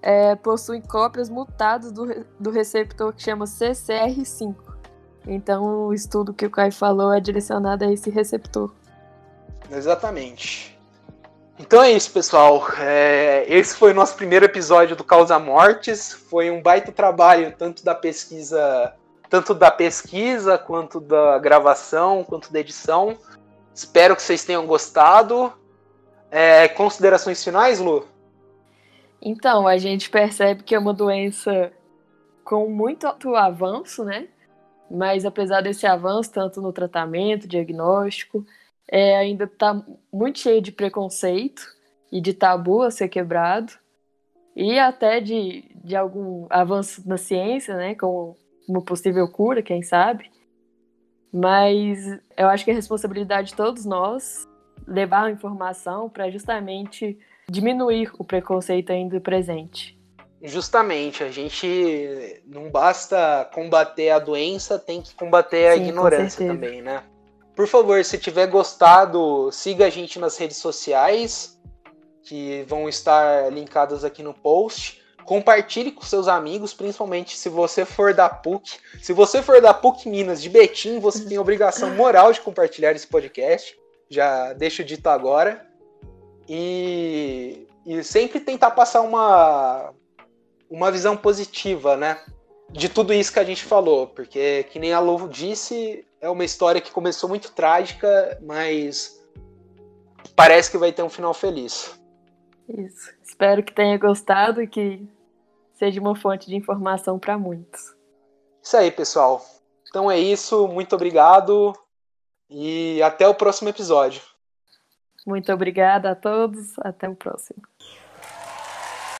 é, possuem cópias mutadas do, do receptor que chama CCR5. Então, o estudo que o Kai falou é direcionado a esse receptor. Exatamente. Então é isso, pessoal. É, esse foi o nosso primeiro episódio do Causa Mortes. Foi um baita trabalho, tanto da pesquisa, tanto da pesquisa, quanto da gravação, quanto da edição. Espero que vocês tenham gostado. É, considerações finais, Lu? Então, a gente percebe que é uma doença com muito alto avanço, né? Mas apesar desse avanço, tanto no tratamento, diagnóstico, é, ainda está muito cheio de preconceito e de tabu a ser quebrado, e até de, de algum avanço na ciência, né, como uma possível cura, quem sabe. Mas eu acho que é responsabilidade de todos nós levar a informação para justamente diminuir o preconceito ainda presente. Justamente, a gente não basta combater a doença, tem que combater a Sim, ignorância também, né? Por favor, se tiver gostado, siga a gente nas redes sociais, que vão estar linkadas aqui no post. Compartilhe com seus amigos, principalmente se você for da PUC. Se você for da PUC Minas de Betim, você tem obrigação moral de compartilhar esse podcast. Já deixo dito agora. E, e sempre tentar passar uma, uma visão positiva, né? De tudo isso que a gente falou. Porque, que nem a Lovo disse, é uma história que começou muito trágica, mas parece que vai ter um final feliz. Isso. Espero que tenha gostado e que seja uma fonte de informação para muitos. Isso aí, pessoal. Então é isso. Muito obrigado e até o próximo episódio. Muito obrigada a todos. Até o próximo.